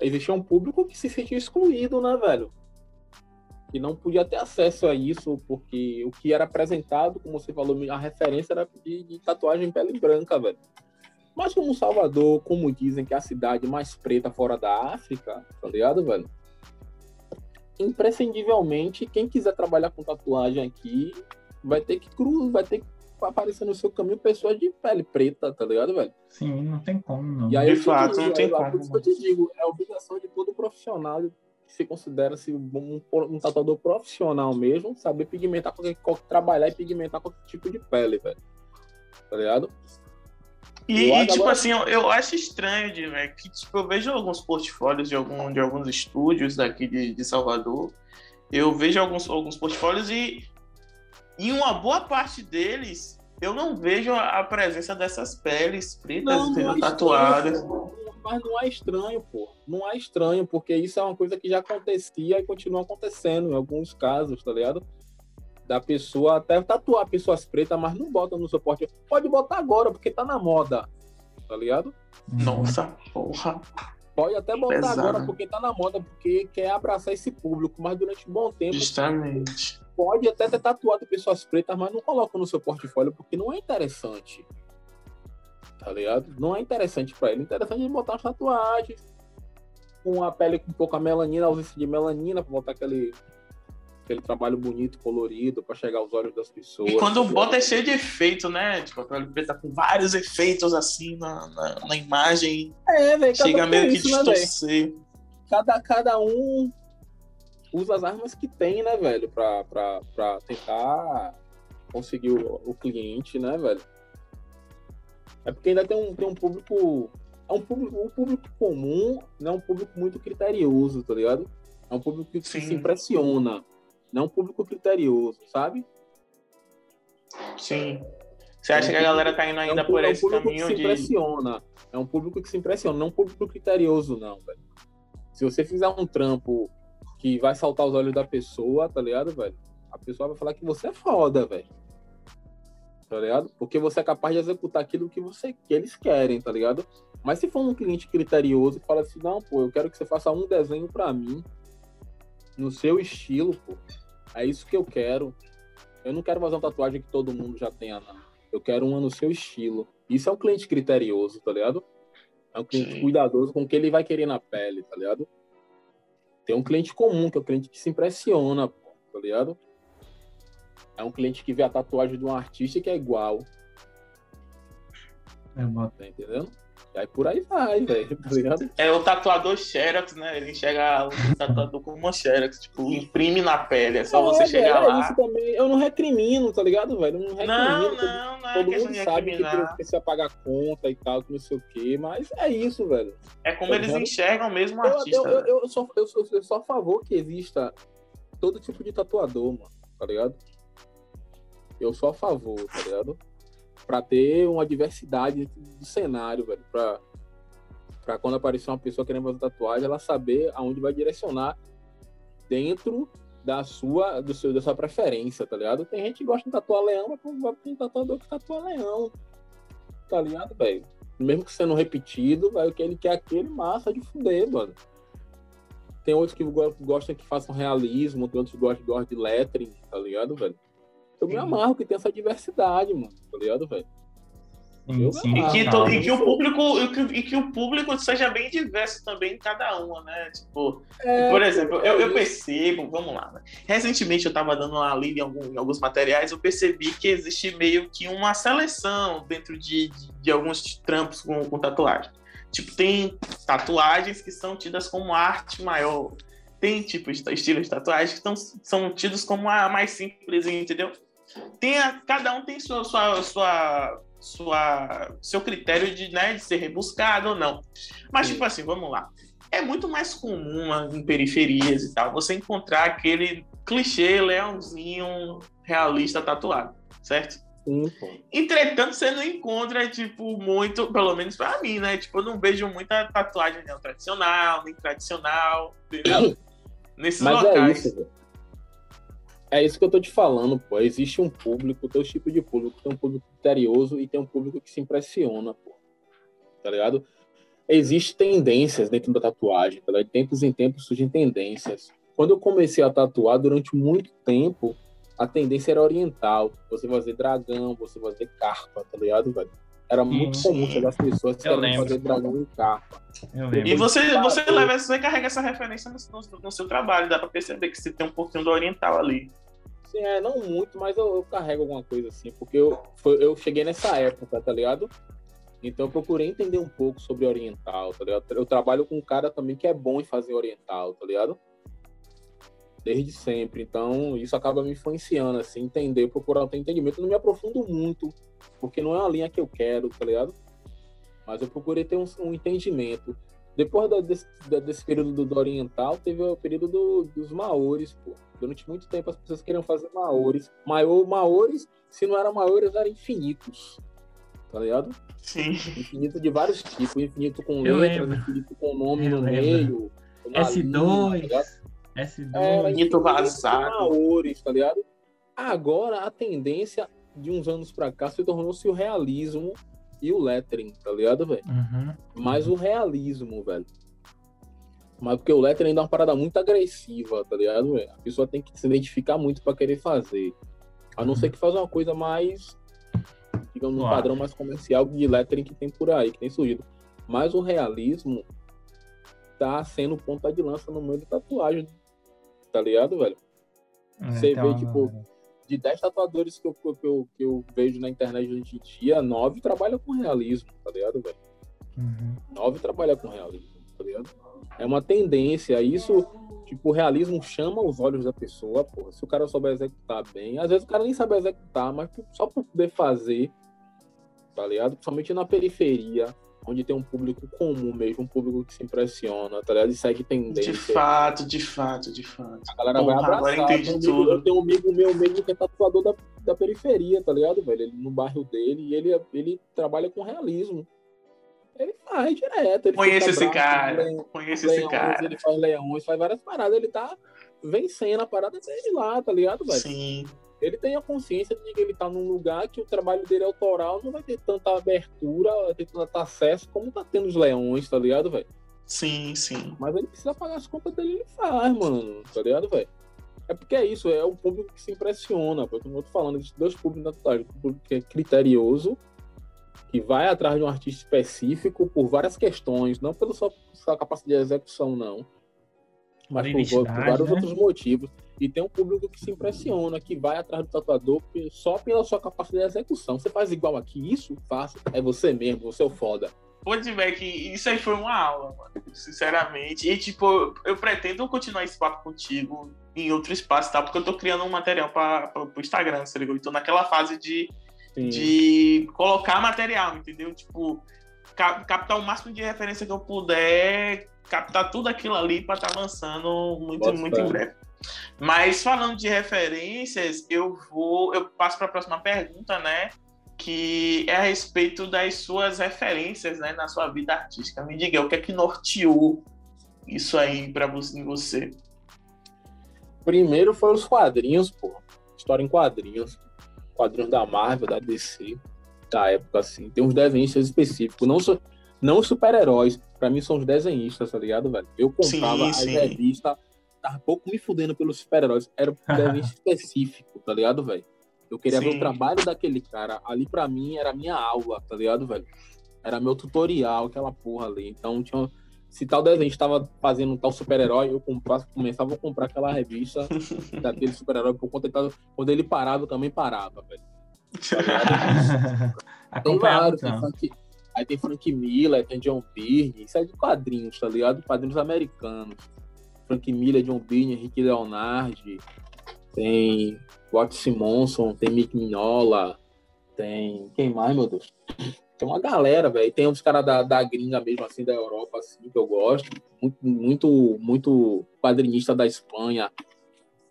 existia um público que se sentia excluído, né, velho? Que não podia ter acesso a isso, porque o que era apresentado, como você falou, a referência era de, de tatuagem em pele branca, velho. Mas como Salvador, como dizem que é a cidade mais preta fora da África, tá ligado, velho? Imprescindivelmente, quem quiser trabalhar com tatuagem aqui vai ter que cruzar, vai ter que aparecer no seu caminho pessoas de pele preta, tá ligado, velho? Sim, não tem como, não. E aí, De fato, não tem Por como. isso que eu te digo, é obrigação de todo profissional se considera se um, um tatuador profissional mesmo, saber pigmentar, qualquer, qualquer- trabalhar e pigmentar qualquer tipo de pele, velho. Tá ligado? E, e, tipo agora- assim, eu, eu acho estranho de, né, que tipo, eu vejo alguns portfólios de, algum, de alguns estúdios daqui de, de Salvador. Eu vejo alguns, alguns portfólios e em uma boa parte deles eu não vejo a, a presença dessas peles pretas, entendeu? é tatuadas. Mas não é estranho, pô. Não é estranho, porque isso é uma coisa que já acontecia e continua acontecendo em alguns casos, tá ligado? Da pessoa até tatuar pessoas pretas, mas não bota no seu porte. Pode botar agora, porque tá na moda, tá ligado? Nossa, porra. Pode até botar Pesado. agora, porque tá na moda, porque quer abraçar esse público, mas durante um bom tempo Justamente. pode até ter tatuado pessoas pretas, mas não coloca no seu portfólio porque não é interessante. Tá ligado? Não é interessante pra ele. Interessante é botar umas tatuagens com a pele com pouca melanina, ausência de melanina, pra botar aquele, aquele trabalho bonito, colorido, pra chegar aos olhos das pessoas. E quando bota é cheio de efeito, né? Tipo, a pele preta com vários efeitos assim na, na, na imagem. É, velho, Chega meio que isso, né, distorcer. cada, cada um usa as armas que tem, né, velho, pra, pra, pra tentar conseguir o, o cliente, né, velho? É porque ainda tem um, tem um público. É um público, um público comum, não é um público muito criterioso, tá ligado? É um público que Sim. se impressiona. Não é um público criterioso, sabe? Sim. Você acha que a galera tá indo ainda é um, por é um esse caminho que se de. impressiona. É um público que se impressiona, não um público criterioso, não, velho. Se você fizer um trampo que vai saltar os olhos da pessoa, tá ligado, velho? A pessoa vai falar que você é foda, velho. Tá ligado? Porque você é capaz de executar aquilo que, você, que eles querem, tá ligado? Mas se for um cliente criterioso que fala assim, não, pô, eu quero que você faça um desenho pra mim, no seu estilo, pô. É isso que eu quero. Eu não quero fazer uma tatuagem que todo mundo já tenha, não. Eu quero uma no seu estilo. Isso é um cliente criterioso, tá ligado? É um cliente Sim. cuidadoso com o que ele vai querer na pele, tá ligado? Tem um cliente comum, que é o cliente que se impressiona, pô, tá ligado? É um cliente que vê a tatuagem de um artista que é igual, Eu boto- tá entendendo? E aí por aí vai, velho, tá ligado? É o tatuador Xerox, né? Ele enxerga o tatuador como uma Xerox, tipo, imprime na pele. É só você É, chegar velho, é lá. Isso também. Eu não recrimino, tá ligado, velho? Não recrimino. Não, todo- não, não é Todo questão mundo sabe que precisa pagar conta e tal, que não sei o quê, mas é isso, velho. É como Tá eles ligado? enxergam mesmo o artista. eu, eu, né? eu sou, eu, sou, eu sou a favor que exista todo tipo de tatuador, mano, tá ligado? Eu sou a favor, tá ligado? Pra ter uma diversidade do cenário, velho. Pra, pra quando aparecer uma pessoa querendo fazer tatuagem, ela saber aonde vai direcionar dentro da sua, do seu, da sua preferência, tá ligado? Tem gente que gosta de tatuar leão, mas vai pra um tatuador que tatua leão, tá ligado, velho? Mesmo que sendo repetido, vai o que ele quer aquele massa de fuder, mano. Tem outros que go- gostam que façam realismo, tem outros que gostam, gostam de lettering, tá ligado, velho? Eu me amarro que tem essa diversidade, mano, tá ligado, velho? Sim, Eu sim. E que, e que o público e que, e que o público seja bem diverso também em cada uma, né? Tipo, É, por exemplo, eu, eu percebo, vamos lá, né? Recentemente eu tava dando uma lida em, algum- em alguns materiais, eu percebi que existe meio que uma seleção dentro de, de, de alguns trampos com, com tatuagem. Tipo, tem tatuagens que são tidas como arte maior. Tem tipo est- estilos de tatuagem que tão, são tidos como a mais simples, entendeu? Tem a- cada um tem sua, sua, sua, sua- seu critério de, né, de ser rebuscado ou não. Mas, Sim. tipo assim, vamos lá. É muito mais comum em periferias e tal você encontrar aquele clichê leãozinho realista tatuado, certo? Sim. Entretanto, você não encontra, tipo, muito, pelo menos pra mim, né? Tipo, eu não vejo muita tatuagem não tradicional, nem tradicional, entendeu? [COUGHS] Nesses Mas é locais. isso, velho. É isso que eu tô te falando, pô. Existe um público, tem um tipo de público, tem um público criterioso e tem um público que se impressiona, pô. Tá ligado? Existem tendências dentro da tatuagem, tá ligado? De tempos em tempos surgem tendências. Quando eu comecei a tatuar, durante muito tempo, a tendência era oriental. Você fazer dragão, você fazer carpa, tá ligado, velho? Era muito Sim, comum chegar as pessoas querendo lembro. fazer dragão. Eu lembro. E você, você leva, você carrega essa referência no, no- no seu trabalho, dá pra perceber que você tem um pouquinho do oriental ali. Sim, é, não muito, mas eu, eu carrego alguma coisa assim, porque eu, foi- eu cheguei nessa época, tá ligado? Então eu procurei entender um pouco sobre oriental, tá ligado? Eu trabalho com um cara também que é bom em fazer oriental, tá ligado? Desde sempre. Então isso acaba me influenciando, assim, entender, procurar ter entendimento. Eu não me aprofundo muito, porque não é uma linha que eu quero, tá ligado? Mas eu procurei ter um, um entendimento. Depois da- desse, da- desse período do, do oriental, teve o período do- dos maores, pô. Durante muito tempo as pessoas queriam fazer maores. Maior, maores, se não eram maores, eram infinitos. Tá ligado? Sim. Infinito de vários tipos. Infinito com Eu letras, lembro. infinito com nome Eu no lembro. meio. na linha, tá ligado? S2, S2. Era Infinito vazado. maores, tá ligado? Agora a tendência de uns anos pra cá se tornou-se o realismo e o lettering, tá ligado, velho? Uhum. Mas o realismo, velho. Mas porque o lettering ainda é uma parada muito agressiva, tá ligado, velho? A pessoa tem que se identificar muito pra querer fazer. A não ser que faça uma coisa mais, digamos, um padrão mais comercial de lettering que tem por aí, que tem surgido. Mas o realismo tá sendo ponta de lança no meio de tatuagem, tá ligado, velho? É, Você tem vê, tipo, De 10 tatuadores que eu, que, eu, que eu vejo na internet hoje em dia, 9 trabalham com realismo, tá ligado, velho? Uhum. 9 trabalham com realismo, tá ligado? É uma tendência, isso, tipo, o realismo chama os olhos da pessoa, porra. Se o cara souber executar bem, às vezes o cara nem sabe executar, mas só por poder fazer, tá ligado? Principalmente na periferia, onde tem um público comum mesmo, um público que se impressiona, tá ligado? E segue De tendência. fato, de fato, de fato. A galera vai Porra, agora abraçar. entendi Eu tenho, um tudo. eu tenho um amigo meu mesmo que é tatuador da, da periferia, tá ligado, velho? Ele, no bairro dele, e ele, ele trabalha com realismo. Ele faz direto. Ele Conheço fica esse bravo, cara. Conheço esse leões, cara. Ele faz leões, faz várias paradas. Ele tá vencendo a parada dele lá, tá ligado, velho? Sim. Ele tem a consciência de que ele tá num lugar que o trabalho dele é autoral não vai ter tanta abertura, vai ter tanto acesso como tá tendo os leões, tá ligado, velho? Sim, sim. Mas ele precisa pagar as contas dele, ele faz, mano. Tá ligado, velho? É porque é isso, é o público que se impressiona. Porque como eu tô falando, existem dois públicos na. O público que é criterioso, que vai atrás de um artista específico por várias questões, não pela sua, sua capacidade de execução, não. Mas por, por vários né? outros motivos. E tem um público que se impressiona, que vai atrás do tatuador só pela sua capacidade de execução. Você faz igual aqui, isso? Faça. É você mesmo, você é o foda. Pô, tiver que isso aí foi uma aula, mano. Sinceramente. E, tipo, eu pretendo continuar esse papo contigo em outro espaço, tá? Porque eu tô criando um material para pro Instagram, você ligou? Eu tô naquela fase de, Sim. de colocar material, entendeu? Tipo, ca- captar o máximo de referência que eu puder, captar tudo aquilo ali pra estar lançando muito, Bota muito em breve. Mas falando de referências, eu vou. Eu passo para a próxima pergunta, né? Que é a respeito das suas referências né, na sua vida artística. Me diga, o que é que norteou isso aí para você, em você? Primeiro foram os quadrinhos, pô. História em quadrinhos. Quadrinhos da Marvel, da DC, da época, assim. Tem uns desenhistas específicos. Não, so- não os super-heróis. Pra mim são os desenhistas, tá ligado, velho? Eu comprava Sim, as revistas, tava pouco me fudendo pelos super-heróis. Era um [LAUGHS] desenho específico, tá ligado, velho? Eu queria ver Sim. o trabalho daquele cara. Ali pra mim era minha aula, tá ligado, velho? Era meu tutorial, aquela porra ali. Então tinha. Se tal desenho estava fazendo um tal super-herói, eu comprava, começava a comprar aquela revista [LAUGHS] daquele super-herói por conta tava- quando ele parava, eu também parava, velho. Tá [LAUGHS] tem então. Frank, aí tem Frank Miller, tem John Byrne, isso é de quadrinhos, tá ligado? Quadrinhos americanos. Frank Miller, John Byrne, Henrique Leonardi, tem Walt Simonson, tem Mick Mignola, tem. Quem mais, meu Deus? Tem uma galera, velho. Tem uns caras da, da gringa mesmo, assim, da Europa, assim, que eu gosto. Muito, muito, muito quadrinista da Espanha,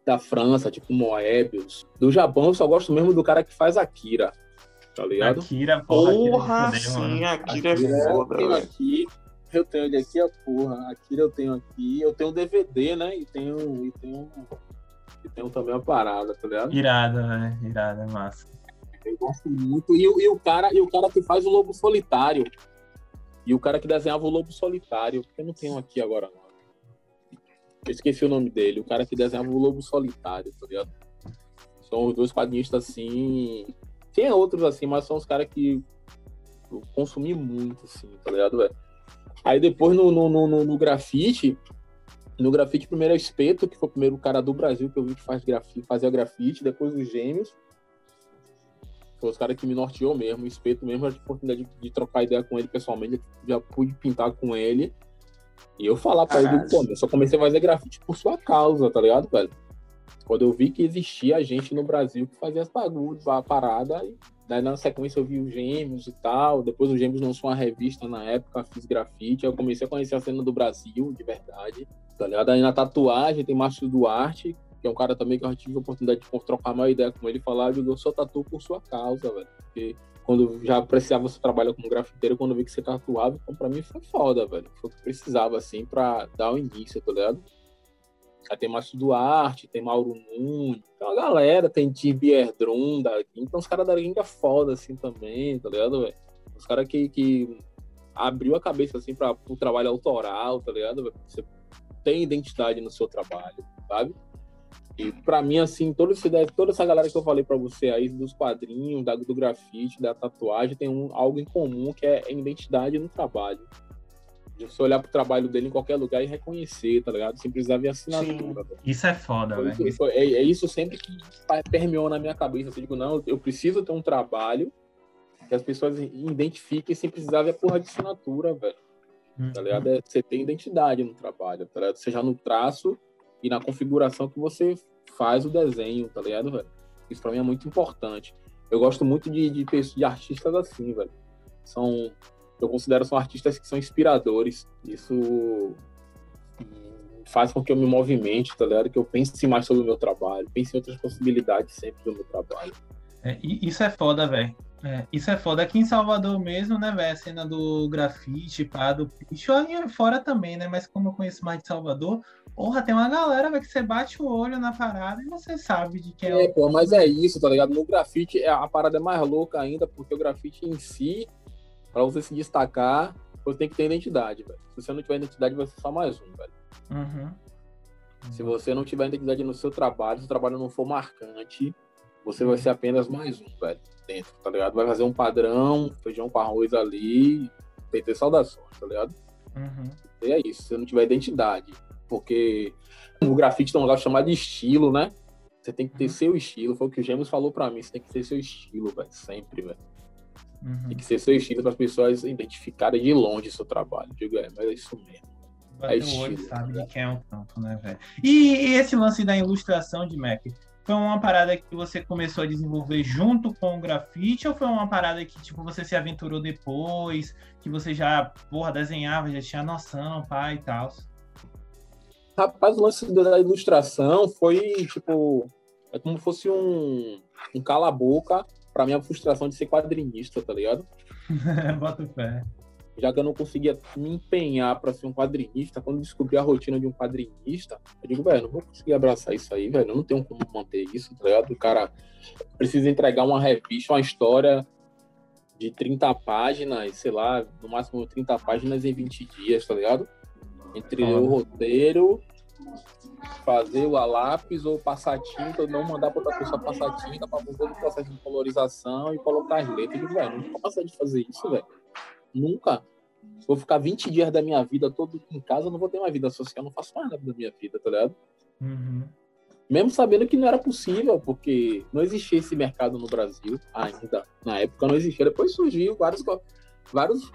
da França, tipo Moebius. Do Japão, eu só gosto mesmo do cara que faz Akira, tá ligado? Akira, porra. Akira é Porra, foder, sim. Akira é Akira, foda, eu tenho velho. aqui, eu tenho ele aqui, a porra. Akira eu tenho aqui, eu tenho DVD, né? E tenho, e tenho, e tenho também a parada, tá ligado? Irada, velho. Irada, é massa. Eu gosto muito. E, o- e o cara, e o cara que faz o Lobo Solitário. E o cara que desenhava o Lobo Solitário, eu não tenho aqui agora, não. Eu esqueci o nome dele. O cara que desenhava o Lobo Solitário, tá ligado? São os dois quadrinistas assim. Tem outros assim, mas são os caras que Eu consumi muito, assim, tá ligado, velho? Aí depois no, no, no, no grafite, no grafite, primeiro é o Espeto, que foi o primeiro cara do Brasil que eu vi que faz grafite, fazia grafite, depois os Gêmeos. Foi os caras que me norteou mesmo, o Espeto mesmo, a oportunidade de, de, trocar ideia com ele pessoalmente, já pude pintar com ele. E eu falar pra ele, pô, eu só comecei a fazer grafite por sua causa, tá ligado, velho? Quando eu vi que existia gente no Brasil que fazia as bagulhos, a parada, e daí na sequência eu vi os Gêmeos e tal, depois os Gêmeos lançou uma revista na época, fiz grafite, aí eu comecei a conhecer a cena do Brasil, de verdade, tá ligado? Aí na tatuagem tem Márcio Duarte, que é um cara também que eu tive a oportunidade de trocar uma ideia com ele falar, eu digo, eu sou tatu por sua causa, velho, porque quando já apreciava seu trabalho como grafiteiro, quando eu vi que você tatuava, então pra mim foi foda, velho, foi o que precisava, assim, pra dar o início, tá ligado? Aí tem Márcio Duarte, tem Mauro Nunes, tem uma galera, tem Tim Bierdrum daqui. Então os caras da gringa foda, assim, também, tá ligado, velho? Os caras que, que abriu a cabeça, assim, para o trabalho autoral, tá ligado, velho? Você tem identidade no seu trabalho, sabe? E para mim, assim, toda essa, toda essa galera que eu falei para você aí, dos quadrinhos, da, do grafite, da tatuagem, tem um, algo em comum que é identidade no trabalho de você olhar pro trabalho dele em qualquer lugar e reconhecer, tá ligado? Sem precisar ver assinatura. Isso é foda, velho. É, é, isso sempre que permeou na minha cabeça. Eu digo, não, eu preciso ter um trabalho que as pessoas identifiquem sem precisar ver a porra de assinatura, velho. Tá uhum. Tá ligado? É, você tem identidade no trabalho, tá ligado? Seja no traço e na configuração que você faz o desenho, tá ligado, velho? Isso pra mim é muito importante. Eu gosto muito de, de, de artistas assim, velho. São eu considero são artistas que são inspiradores. Isso faz com que eu me movimente, tá ligado? Que eu pense mais sobre o meu trabalho, pense em outras possibilidades sempre do meu trabalho. É, isso é foda, velho. É, isso é foda. Aqui em Salvador mesmo, né, velho? A cena do grafite, pá, do picho, fora também, né? Mas como eu conheço mais de Salvador, porra, tem uma galera, velho, que você bate o olho na parada e você sabe de que é. É, pô, mas é isso, tá ligado? No grafite, a parada é mais louca ainda, porque o grafite em si, para você se destacar, você tem que ter identidade, velho. Se você não tiver identidade, vai ser só mais um, velho. Uhum. Se você não tiver identidade no seu trabalho, se o trabalho não for marcante, você vai ser apenas mais um, velho, dentro, tá ligado? Vai fazer um padrão, feijão com arroz ali, ter saudações, tá ligado? Uhum. E é isso, se você não tiver identidade. Porque o grafite tem um negócio chamado de estilo, né? Você tem que ter uhum. seu estilo. Foi o que o Gêmeos falou pra mim. Você tem que ter seu estilo, velho. Sempre, velho. Uhum. Tem que ser seu estilo para as pessoas identificarem de longe seu trabalho. Digo, é, mas é isso mesmo. Bater é estilo, o olho, sabe né? de quem é o campo, né, velho? E, e, esse lance da ilustração de Mac, foi uma parada que você começou a desenvolver junto com o grafite ou foi uma parada que, tipo, você se aventurou depois, que você já, porra, desenhava, já tinha noção, pai e tal? Rapaz, o lance da ilustração foi, tipo, é como se fosse um, um cala-boca pra mim, a frustração de ser quadrinista, tá ligado? [LAUGHS] Bota fé. Já que eu não conseguia me empenhar para ser um quadrinista, quando descobri a rotina de um quadrinista, eu digo, velho, não vou conseguir abraçar isso aí, velho, eu não tenho como manter isso, tá ligado? O cara precisa entregar uma revista, uma história de 30 páginas, sei lá, no máximo 30 páginas em 20 dias, tá ligado? Entre o roteiro fazer o a lápis ou passar tinta, ou não mandar para outra pessoa passar tinta para fazer o processo de colorização e colocar as letras. Eu digo, velho, nunca passei de fazer isso, velho. Nunca. Vou ficar 20 dias da minha vida todo em casa, não vou ter uma vida social, não faço mais nada da minha vida, tá ligado? Uhum. Mesmo sabendo que não era possível, porque não existia esse mercado no Brasil ainda. Na época não existia. Depois surgiu vários, vários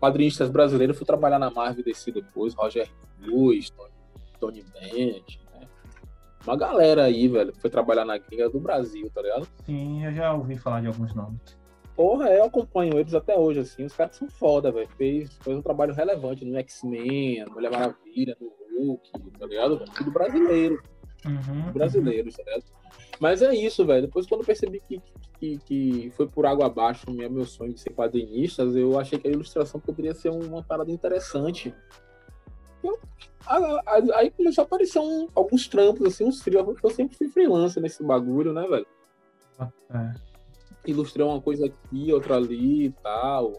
quadrinistas brasileiros. Fui trabalhar na Marvel DC depois, Roger Cruz, Tony Tony Bennett, né? Uma galera aí, velho, que foi trabalhar na gringa do Brasil, tá ligado? Sim, eu já ouvi falar de alguns nomes. Porra, eu acompanho eles até hoje, assim. Os caras são foda, velho. Fez, fez um trabalho relevante no X-Men, Mulher Maravilha, no Hulk, tá ligado? Tudo brasileiro. Uhum, brasileiro, tá ligado? Mas é isso, velho. Depois, quando eu percebi que, que, que foi por água abaixo meu, meu sonho de ser quadrinista, eu achei que a ilustração poderia ser uma parada interessante. Aí começou a aparecer um, alguns trampos, assim, uns frios. Eu sempre fui freelancer nesse bagulho, né, velho? É. Ilustrei uma coisa aqui, outra ali e tal.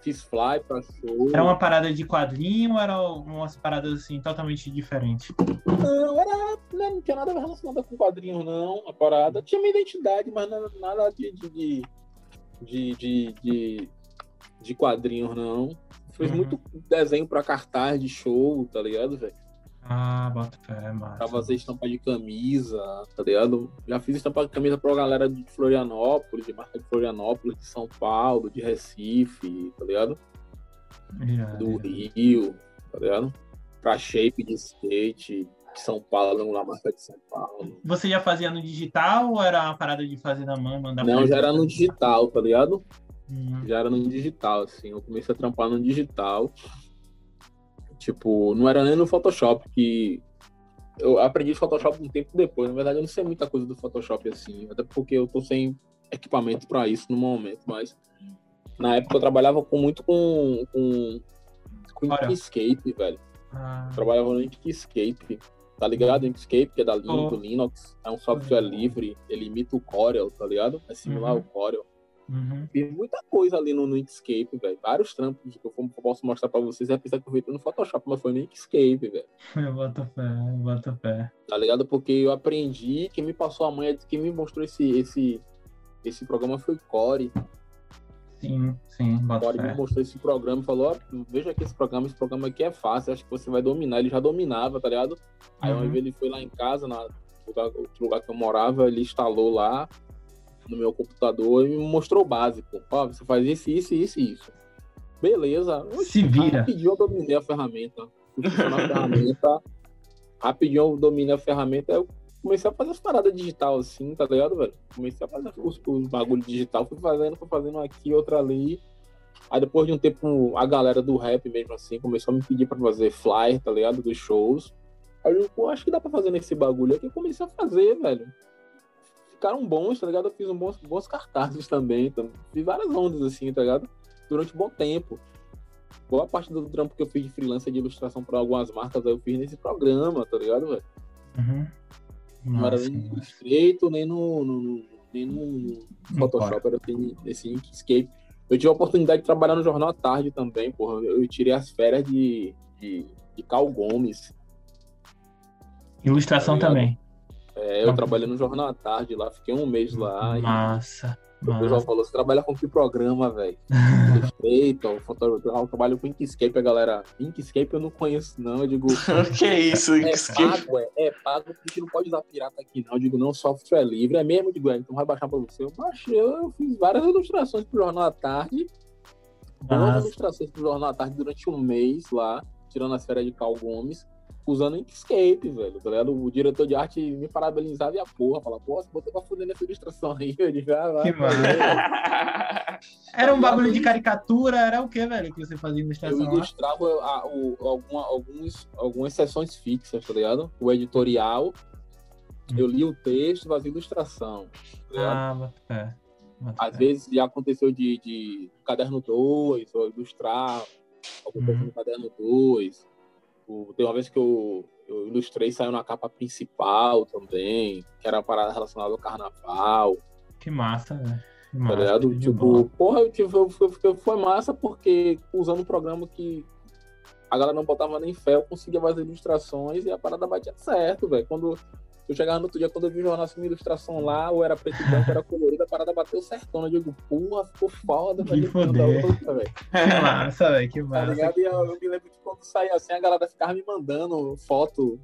Fiz fly pra show. Era uma parada de quadrinho ou era umas paradas assim totalmente diferentes? Não, era. Não, não tinha nada relacionado com quadrinhos, não. A parada tinha minha identidade, mas não, nada de, de, de, de, de de quadrinhos, não. Fiz Uhum. muito desenho pra cartaz de show, tá ligado, velho? Ah, bota fé, massa. Pra fazer estampa de camisa, tá ligado? Já fiz estampa de camisa pra galera de Florianópolis, de marca de Florianópolis, de São Paulo, de Recife, tá ligado? Irado, Do irado. Rio, tá ligado? Pra shape de skate, de São Paulo, na marca de São Paulo. Você já fazia no digital ou era uma parada de fazer na mão, mandar Não, já era no digital, tá ligado? Hum, já era no digital, assim. Eu comecei a trampar no digital. Tipo, não era nem no Photoshop que. Eu aprendi Photoshop um tempo depois. Na verdade, eu não sei muita coisa do Photoshop assim. Até porque eu tô sem equipamento pra isso no momento. Mas na época eu trabalhava com muito com. com, com. Inkscape, velho. ah, trabalhava no Inkscape. Tá ligado? Inkscape, que é da Lin- Oh. do Linux. É um software Uhum. livre. Ele imita o Corel, tá ligado? É similar Uhum. ao Corel. Uhum. Fiz muita coisa ali no, no Inkscape, velho. Vários trampos que eu posso mostrar pra vocês. É pensar que eu fiz no Photoshop, mas foi no Inkscape, velho. [LAUGHS] Eu boto fé, eu boto fé. Tá ligado? Porque eu aprendi, quem me passou a manha, quem me mostrou esse, esse, esse programa foi Core. Sim, sim, boto Core me fé. mostrou esse programa e falou, ó, veja aqui esse programa, esse programa aqui é fácil, acho que você vai dominar. Ele já dominava, tá ligado? Aí uma Uhum. vez ele foi lá em casa, na lugar, outro lugar que eu morava, ele instalou lá no meu computador e me mostrou o básico. Ó, você faz isso, isso, isso e isso. Beleza. Se vira. Rapidinho eu dominei a ferramenta. A ferramenta. [LAUGHS] Rapidinho eu dominei a ferramenta. Eu comecei a fazer as paradas digital assim, tá ligado, velho? Comecei a fazer os, os bagulhos digital. Fui fazendo, fui fazendo aqui, outra ali. Aí depois de um tempo, a galera do rap mesmo assim começou a me pedir pra fazer flyer, tá ligado? Dos shows. Aí eu, acho que dá pra fazer nesse bagulho aqui. Eu comecei a fazer, velho. Ficaram bons, tá ligado? Eu fiz um bons, bons cartazes também. Então, fiz várias ondas assim, tá ligado? Durante um bom tempo. Boa parte do trampo que eu fiz de freelancer de ilustração pra algumas marcas, aí eu fiz nesse programa, tá ligado, velho? Uhum. Não era nem no. Illustrator, nem no, no- no- nem no Photoshop, era assim, nesse Inkscape. Eu tive a oportunidade de trabalhar no Jornal à Tarde também, porra. Eu tirei as férias de, de, de Cal Gomes. Ilustração Tá também. É, eu trabalhei no Jornal à Tarde lá, fiquei um mês lá. e Massa. o pessoal falou, você trabalha com que programa, velho? [LAUGHS] Illustrator, Photoshop, eu trabalho com Inkscape, a galera. Inkscape eu não conheço, não. Eu digo, [LAUGHS] que isso? É Isso pago, é, é pago, porque não pode usar pirata aqui, não. Eu digo, não, software livre. É mesmo, eu digo, é, então vai baixar pra você. Eu baixei, eu fiz várias ilustrações pro Jornal à Tarde. Duas ilustrações pro Jornal à Tarde durante um mês lá, tirando as férias de Cal Gomes, usando Inkscape, velho. Tá ligado? O diretor de arte me parabenizava e a porra, fala, pô, você botou pra fuder nessa ilustração aí. [LAUGHS] Eu digo, ah, vai. Que vai. Era um bagulho de caricatura, era o que, velho, que você fazia Eu ilustração lá? ilustrava a- o- alguma- alguns, algumas sessões fixas, tá ligado? O editorial, eu li o texto, fazia ilustração. Tá ligado? Ah. Bota Às fé. vezes já aconteceu de, de caderno 2, ou ilustrar alguma coisa Uhum. no caderno 2. O- Tem uma vez que eu, eu ilustrei saiu na capa principal também, que era uma parada relacionada ao carnaval, Que massa, velho. Que tá massa, ligado? de Tipo, porra, eu tive, eu, eu, eu- foi massa porque usando um programa que a galera não botava nem fé, eu conseguia fazer ilustrações e a parada batia certo, velho. Quando eu chegava no outro dia, quando eu vi o jornal assim, uma ilustração lá, ou era preto e branco, era colorida, a parada bateu certão. Eu digo, porra, ficou foda, Que velho. foder. outra, velho. Que [LAUGHS] massa, velho. Que Tá massa. ligado? E eu, eu me lembro que quando saía assim, a galera ficava me mandando foto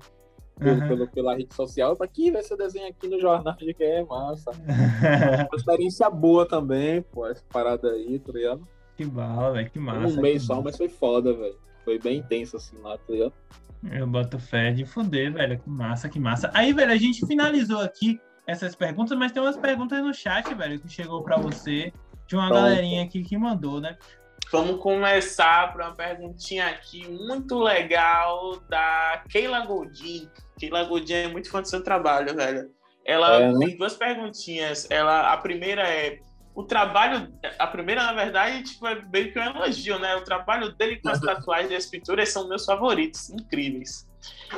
pelo- Aham. pelo- pela rede social. Pra que ver seu desenho aqui no jornal? [LAUGHS] Eu digo, é massa. [LAUGHS] Uma experiência boa também, pô, essa parada aí, tá ligado? que bala, velho. Que massa. um mês que só, massa. mas foi foda, velho. Foi bem intenso assim lá, tá ligado? Eu boto fé de fuder, velho. Que massa, que massa. Aí, velho, a gente finalizou aqui essas perguntas, mas tem umas perguntas no chat, velho, que chegou pra você. De uma Pronto. galerinha aqui que mandou, né? Vamos começar por uma perguntinha aqui muito legal da Keila Goldin. Keila Goldin é muito fã do seu trabalho, velho. Ela É, né? tem duas perguntinhas. Ela, a primeira é o trabalho, a primeira na verdade tipo é meio que um elogio, né? O trabalho dele com as tatuagens e as pinturas são meus favoritos, incríveis.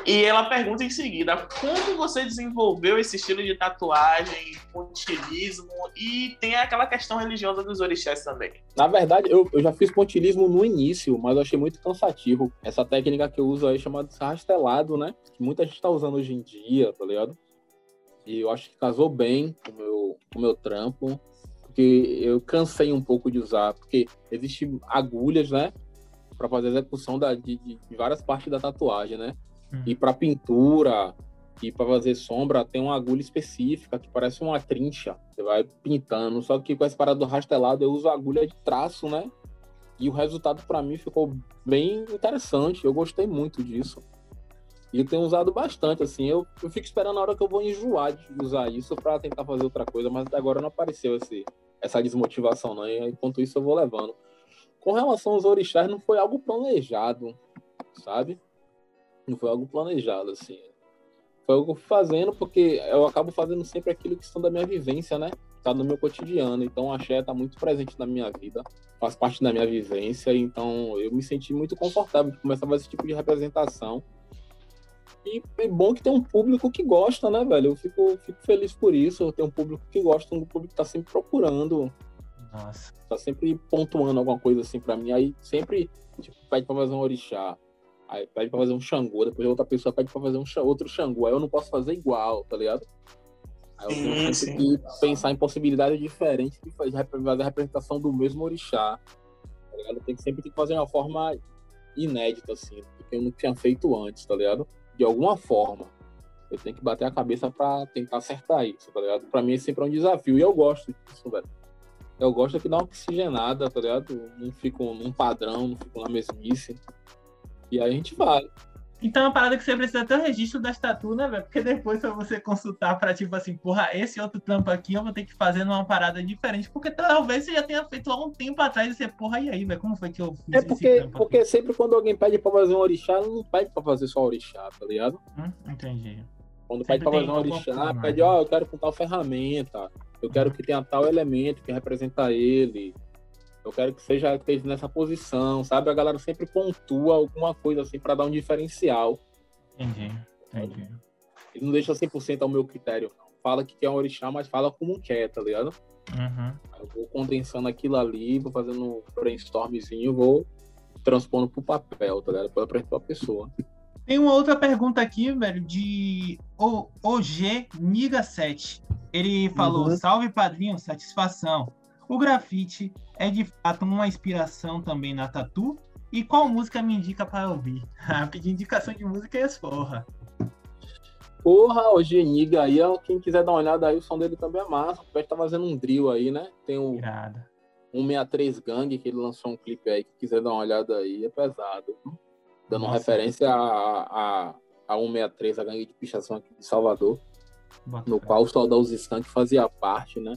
E ela pergunta em seguida: como você desenvolveu esse estilo de tatuagem, pontilismo e tem aquela questão religiosa dos orixás também? Na verdade, eu, eu já fiz pontilismo no início, mas eu achei muito cansativo. Essa técnica que eu uso aí chamada de rastelado, né? Que muita gente tá usando hoje em dia, tá ligado? E eu acho que casou bem com o meu, com o meu trampo. Porque eu cansei um pouco de usar, porque existem agulhas, né? Para fazer a execução da, de, de, várias partes da tatuagem, né? Hum. E para pintura, e para fazer sombra, tem uma agulha específica que parece uma trincha. Você vai pintando. Só que com essa parada do rastelado, eu uso agulha de traço, né? E o resultado para mim ficou bem interessante. Eu gostei muito disso. E eu tenho usado bastante, assim. Eu, eu fico esperando a hora que eu vou enjoar de usar isso para tentar fazer outra coisa, mas até agora não apareceu esse, essa desmotivação, não. Enquanto isso eu vou levando. Com relação aos orixás, não foi algo planejado, sabe? Não foi algo planejado, assim. Foi algo fazendo porque eu acabo fazendo sempre aquilo que são da minha vivência, né? Tá no meu cotidiano. Então a axé tá muito presente na minha vida, faz parte da minha vivência. Então eu me senti muito confortável de começar a fazer esse tipo de representação e é bom que tem um público que gosta, né, velho? Eu fico, fico feliz por isso. Tem um público que gosta, um público que tá sempre procurando. Nossa. Tá sempre pontuando alguma coisa assim pra mim. Aí sempre, tipo, pede pra fazer um orixá. Aí pede pra fazer um Xangô. Depois outra pessoa pede pra fazer um outro Xangô. Aí eu não posso fazer igual, tá ligado? Aí eu tenho sempre que pensar em possibilidades diferentes de fazer a representação do mesmo orixá. Tá ligado? Tem que sempre que fazer uma forma inédita, assim, que eu não tinha feito antes, tá ligado? De alguma forma. Eu tenho que bater a cabeça para tentar acertar isso, tá ligado? Pra mim é sempre um desafio. E eu gosto disso, velho. Eu gosto que dá uma oxigenada, tá ligado? Não fico num padrão, não fico na mesmice. E aí a gente vai. Então é uma parada que você precisa ter o registro da tatu, né, velho? Porque depois pra você consultar pra, tipo assim, porra, esse outro trampo aqui eu vou ter que fazer numa parada diferente. Porque talvez você já tenha feito há um tempo atrás e você, porra, e aí, velho? Como foi que eu fiz É porque, porque aqui? sempre quando alguém pede pra fazer um orixá, não pede pra fazer só orixá, tá ligado? Hum, entendi. Quando sempre pede pra fazer um orixá, pede, ó, oh, eu quero com tal ferramenta, eu quero que tenha tal elemento que representa ele eu quero que seja esteja nessa posição, sabe? A galera sempre pontua alguma coisa assim para dar um diferencial. Entendi, entendi. Ele não deixa 100% ao meu critério, não. Fala que quer um orixá, mas fala como quer, tá ligado? Uhum. Eu vou condensando aquilo ali, vou fazendo um brainstormzinho, vou transpondo pro papel, tá ligado? Para apresentar a pessoa. Tem uma outra pergunta aqui, velho, de OG Miga 7. Ele falou: uhum. Salve padrinho, satisfação. O grafite é de fato uma inspiração também na tatu? E qual música me indica para ouvir? [LAUGHS] Pedir indicação de música é porra. Porra, o Geniga aí, quem quiser dar uma olhada aí, o som dele também é massa. O Pet tá fazendo um drill aí, né? Tem o Irada. 163 Gang, que ele lançou um clipe aí, que quiser dar uma olhada aí, é pesado. Dando Nossa, referência a, a, a 163, a gangue de pichação aqui de Salvador. Bota no qual o Soldado Skank fazia parte, né?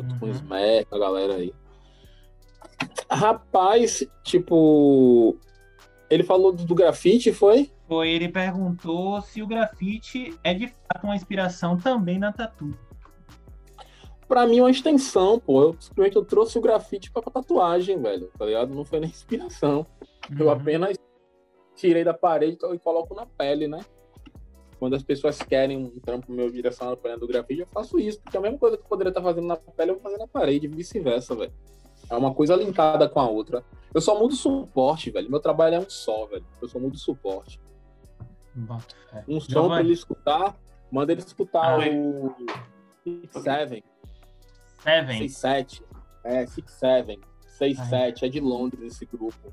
Junto uhum. com o Smack, a galera aí. Rapaz, tipo. Ele falou do grafite, foi? Foi, ele perguntou se o grafite é de fato uma inspiração também na tatu. Pra mim, é uma extensão, pô. Eu simplesmente eu trouxe o grafite pra tatuagem, velho. Tá ligado? Não foi nem [LAUGHS] inspiração. Uhum. Eu apenas tirei da parede e coloco na pele, né? Quando as pessoas querem um trampo meu direcionado para do grafite, eu faço isso, porque a mesma coisa que eu poderia estar fazendo na pele, eu vou fazer na parede, vice-versa, velho. É uma coisa linkada com a outra. Eu só mudo suporte, velho. Meu trabalho é um só, velho. Eu só mudo suporte. Um som para ele escutar, manda ele escutar ah, o Seven. Seven. 67. É, Six Seven. 67. É de Londres esse grupo.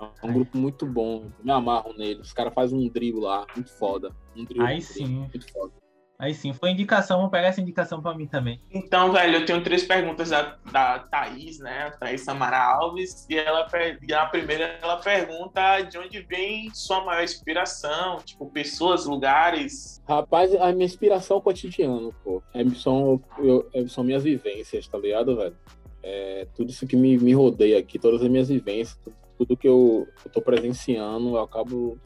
É um grupo muito bom. Me amarro nele. Os caras fazem um drible lá, muito foda. Um drible Aí sim. Muito foda. Aí sim, foi indicação, vou pegar essa indicação para mim também. Então, velho, eu tenho três perguntas da, da Thaís, né? A Thaís Samara Alves, e ela e a primeira ela pergunta de onde vem sua maior inspiração, tipo, pessoas, lugares. Rapaz, a minha inspiração cotidiana, pô. É, são, eu, é, são minhas vivências, tá ligado, velho? É, tudo isso que me, me rodeia aqui, todas as minhas vivências, tudo que eu estou presenciando, eu acabo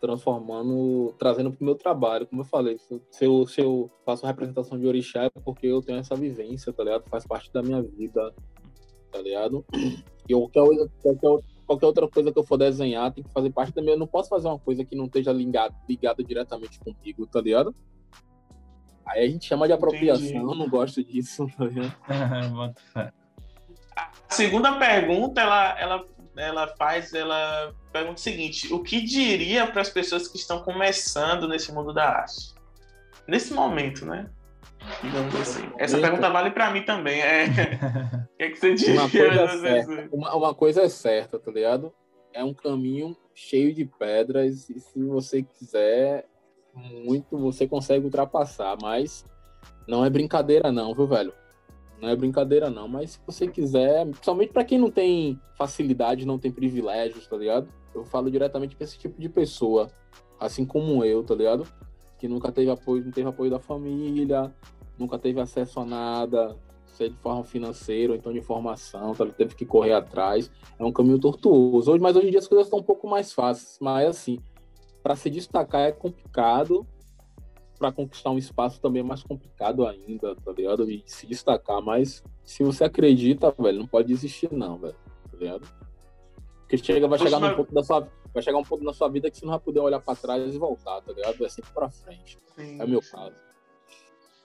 transformando, trazendo para o meu trabalho. Como eu falei, se eu, se eu faço representação de orixá é porque eu tenho essa vivência, tá ligado? Faz parte da minha vida, tá ligado? [CLEARS THROAT] E qualquer, qualquer, qualquer outra coisa que eu for desenhar tem que fazer parte da minha. Eu não posso fazer uma coisa que não esteja ligada, ligada diretamente comigo, tá ligado? Aí a gente chama de apropriação, Entendi. eu não gosto disso. Tá [LAUGHS] a segunda pergunta, ela, ela ela faz, ela pergunta o seguinte: o que diria para as pessoas que estão começando nesse mundo da arte? Nesse momento, né? Digamos assim. Essa pergunta vale para mim também. É... [LAUGHS] o que, é que você diz? Uma coisa, é certa, uma, uma coisa é certa, tá ligado? É um caminho cheio de pedras e se você quiser muito, você consegue ultrapassar, mas não é brincadeira não, viu, velho? Não é brincadeira não, mas se você quiser, principalmente para quem não tem facilidade, não tem privilégios, tá ligado? Eu falo diretamente para esse tipo de pessoa, assim como eu, tá ligado? Que nunca teve apoio, não teve apoio da família, nunca teve acesso a nada, seja de forma financeira ou então de formação, tá? teve que correr atrás. É um caminho tortuoso. Hoje, mas hoje em dia as coisas estão um pouco mais fáceis, mas assim, para se destacar é complicado, para conquistar um espaço também é mais complicado ainda, tá ligado? E se destacar, mas se você acredita, velho, não pode desistir não, velho, tá ligado? Porque chega, vai chegar um ponto da sua vai chegar um ponto na sua vida que você não vai poder olhar para trás e voltar, tá ligado? É sempre para frente. Sim. É o meu caso.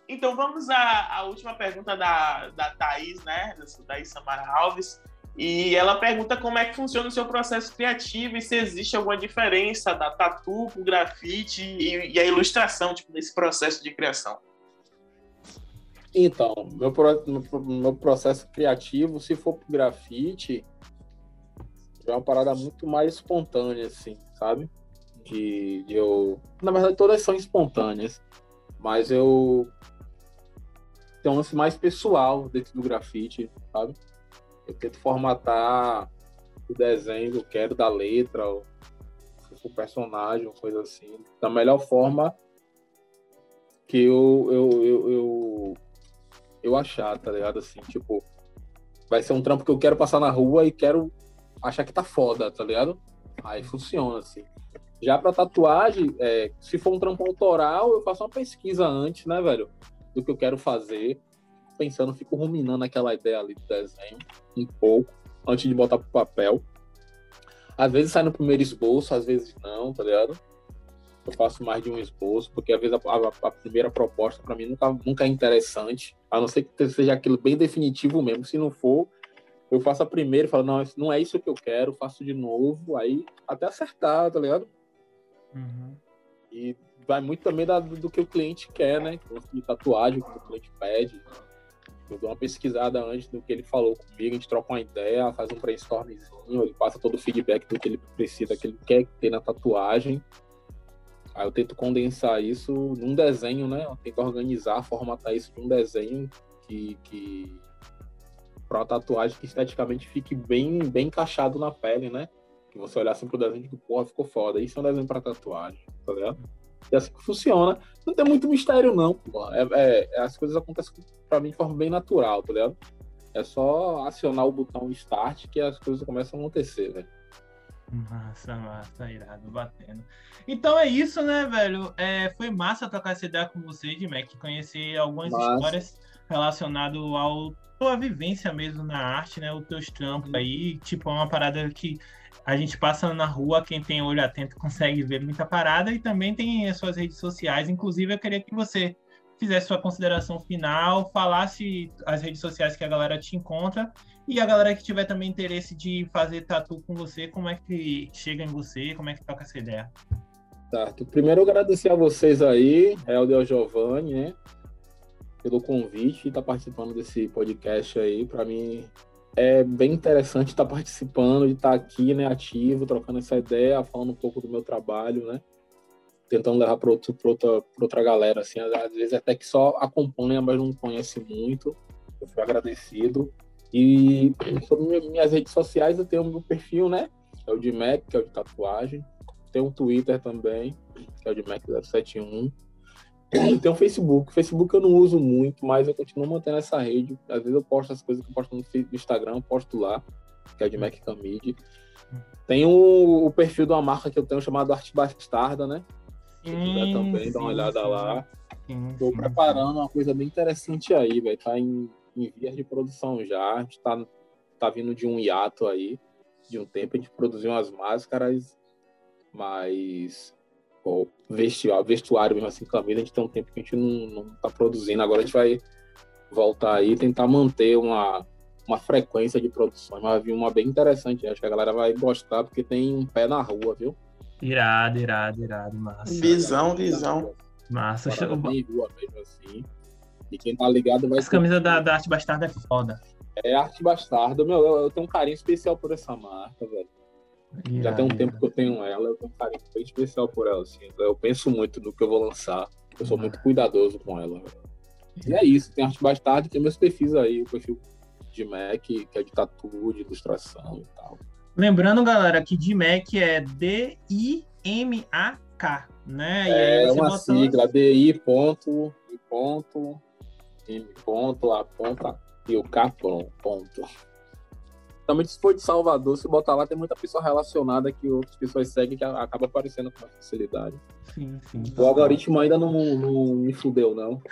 Então vamos à, à, última pergunta da, da Thaís, né? Da Thaís Samara Alves. E ela pergunta como é que funciona o seu processo criativo e se existe alguma diferença da tatu o grafite e, e, a ilustração, tipo, nesse processo de criação. Então, meu, meu, meu processo criativo, se for pro grafite, é uma parada muito mais espontânea, assim, sabe? De, de eu. Na verdade, todas são espontâneas, mas eu tenho um lance mais pessoal dentro do grafite, sabe? Eu tento formatar o desenho que eu quero da letra, ou se for personagem, ou coisa assim, da melhor forma que eu, eu, eu, eu, eu achar, tá ligado? Assim, tipo, vai ser um trampo que eu quero passar na rua e quero achar que tá foda, tá ligado? Aí funciona, assim. Já pra tatuagem, é, se for um trampo autoral, eu faço uma pesquisa antes, né, velho? Do que eu quero fazer pensando, fico ruminando aquela ideia ali do desenho um pouco antes de botar pro papel. Às vezes sai no primeiro esboço, às vezes não, tá ligado? Eu faço mais de um esboço, porque às vezes a, a, a primeira proposta para mim nunca, nunca é interessante, a não ser que seja aquilo bem definitivo mesmo. Se não for, eu faço a primeira e falo, não, não é isso que eu quero, faço de novo, aí até acertar, tá ligado? Uhum. E vai muito também da, do, que o cliente quer, né? De tatuagem, o que o cliente pede. Eu dou uma pesquisada antes do que ele falou comigo, a gente troca uma ideia, faz um brainstormzinho, ele passa todo o feedback do que ele precisa, que ele quer ter na tatuagem. Aí eu tento condensar isso num desenho, né? Eu tento organizar, formatar isso num desenho que, que para uma tatuagem que esteticamente fique bem, bem encaixado na pele, né? Que você olhar assim pro desenho e que, porra, ficou foda. Isso é um desenho para tatuagem, tá ligado? É assim que funciona. Não tem muito mistério, não, pô. É, é, as coisas acontecem pra mim de forma bem natural, tá ligado? É só acionar o botão start que as coisas começam a acontecer, velho. Massa, massa, irado, batendo. Então é isso, né, velho? É, foi massa trocar essa ideia com você, de Mac, conhecer algumas massa. histórias relacionadas ao tua vivência mesmo na arte, né? Os teus trampos aí, tipo, é uma parada que a gente passa na rua, quem tem olho atento consegue ver muita parada e também tem as suas redes sociais. Inclusive, eu queria que você fizesse sua consideração final, falasse as redes sociais que a galera te encontra e a galera que tiver também interesse de fazer tatu com você, como é que chega em você, como é que toca essa ideia? Tá, primeiro agradecer a vocês aí, Helder Giovanni, né, pelo convite e estar tá participando desse podcast aí. Para mim é bem interessante estar participando, de estar aqui, né, ativo, trocando essa ideia, falando um pouco do meu trabalho, né, tentando levar para outra, outra, galera, assim, às vezes até que só acompanha, mas não conhece muito. Eu fui agradecido. E [CLEARS THROAT] sobre minhas redes sociais, eu tenho o meu perfil, né, é o de Mac, que é o de tatuagem. Tem um Twitter também, que é o de Mac071. Tem um Facebook. Facebook eu não uso muito, mas eu continuo mantendo essa rede. Às vezes eu posto as coisas que eu posto no Instagram, posto lá, que é de Mac Camide. Tem o, o, perfil de uma marca que eu tenho chamado Arte Bastarda, né? Se quiser também, sim, dá uma olhada sim. lá. Estou preparando uma coisa bem interessante aí, velho. Tá em, em vias de produção já. A gente tá, tá vindo de um hiato aí, de um tempo. A gente produziu umas máscaras, mas ou vestuário, vestuário mesmo assim, camisa, a gente tem um tempo que a gente não, não tá produzindo. Agora a gente vai voltar aí e tentar manter uma, uma frequência de produções. Mas vi uma bem interessante, acho que a galera vai gostar, porque tem um pé na rua, viu? Irado, irado, irado, massa. Visão, visão. Massa. Bem rua mesmo assim. E quem tá ligado vai Essa camisa da, da Arte Bastarda é foda. É Arte Bastarda. Meu, eu, eu, tenho um carinho especial por essa marca, velho. Yeah, Já tem um yeah. tempo que eu tenho ela, eu tenho um carinho bem especial por ela, assim. Eu penso muito no que eu vou lançar. Eu sou muito cuidadoso com ela. E é isso, tem Arte Bastarda, tem meus perfis aí, o perfil de Mac, que é de tatu, de ilustração e tal. Lembrando, galera, que de Mac é D-I-M-A-K, né? é uma botou... sigla, D-I ponto, I ponto, M ponto, A ponto, e o K ponto. Também se for de Salvador, se botar lá, tem muita pessoa relacionada que outras pessoas seguem que acaba aparecendo com facilidade. Sim, sim. O algoritmo ainda não, não me fudeu, não. [LAUGHS]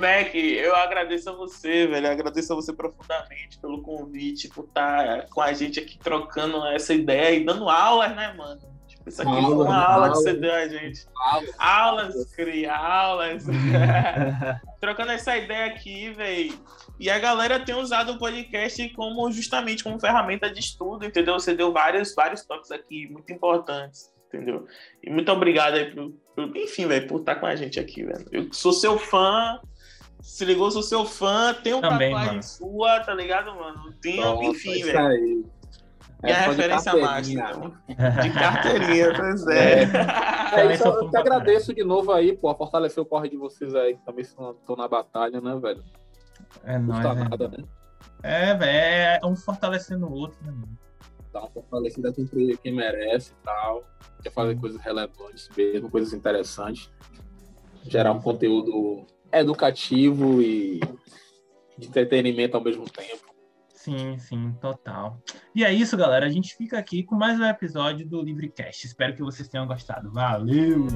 Mac, eu agradeço a você, velho. Eu agradeço a você profundamente pelo convite, por estar com a gente aqui trocando essa ideia e dando aulas, né, mano? Tipo, isso aqui aula, foi uma aula, aula que você deu a gente. Aulas, aulas criar aulas. [LAUGHS] trocando essa ideia aqui, velho e a galera tem usado o podcast como justamente como ferramenta de estudo, entendeu? Você deu vários, vários toques aqui muito importantes, entendeu? E muito obrigado aí por, por enfim, velho, por estar com a gente aqui, velho. Eu sou seu fã, se ligou, sou seu fã, tenho Também, tatuagem mano. sua, tá ligado, mano? Tenho, Nossa, enfim, isso velho. É de referência máxima. [LAUGHS] De carteirinha, pois é. É isso, sou eu te agradeço de novo aí, pô, a fortalecer o corre de vocês aí, que também estão na batalha, né, velho? É Não nóis, custa né? nada, né? É, velho, é um fortalecendo o outro, né? mano? Dar uma fortalecida com quem merece e tal. Quer fazer coisas relevantes mesmo, coisas interessantes. Gerar um conteúdo educativo e de entretenimento ao mesmo tempo. Sim, sim, total. E é isso, galera. A gente fica aqui com mais um episódio do Livrecast. Espero que vocês tenham gostado. Valeu!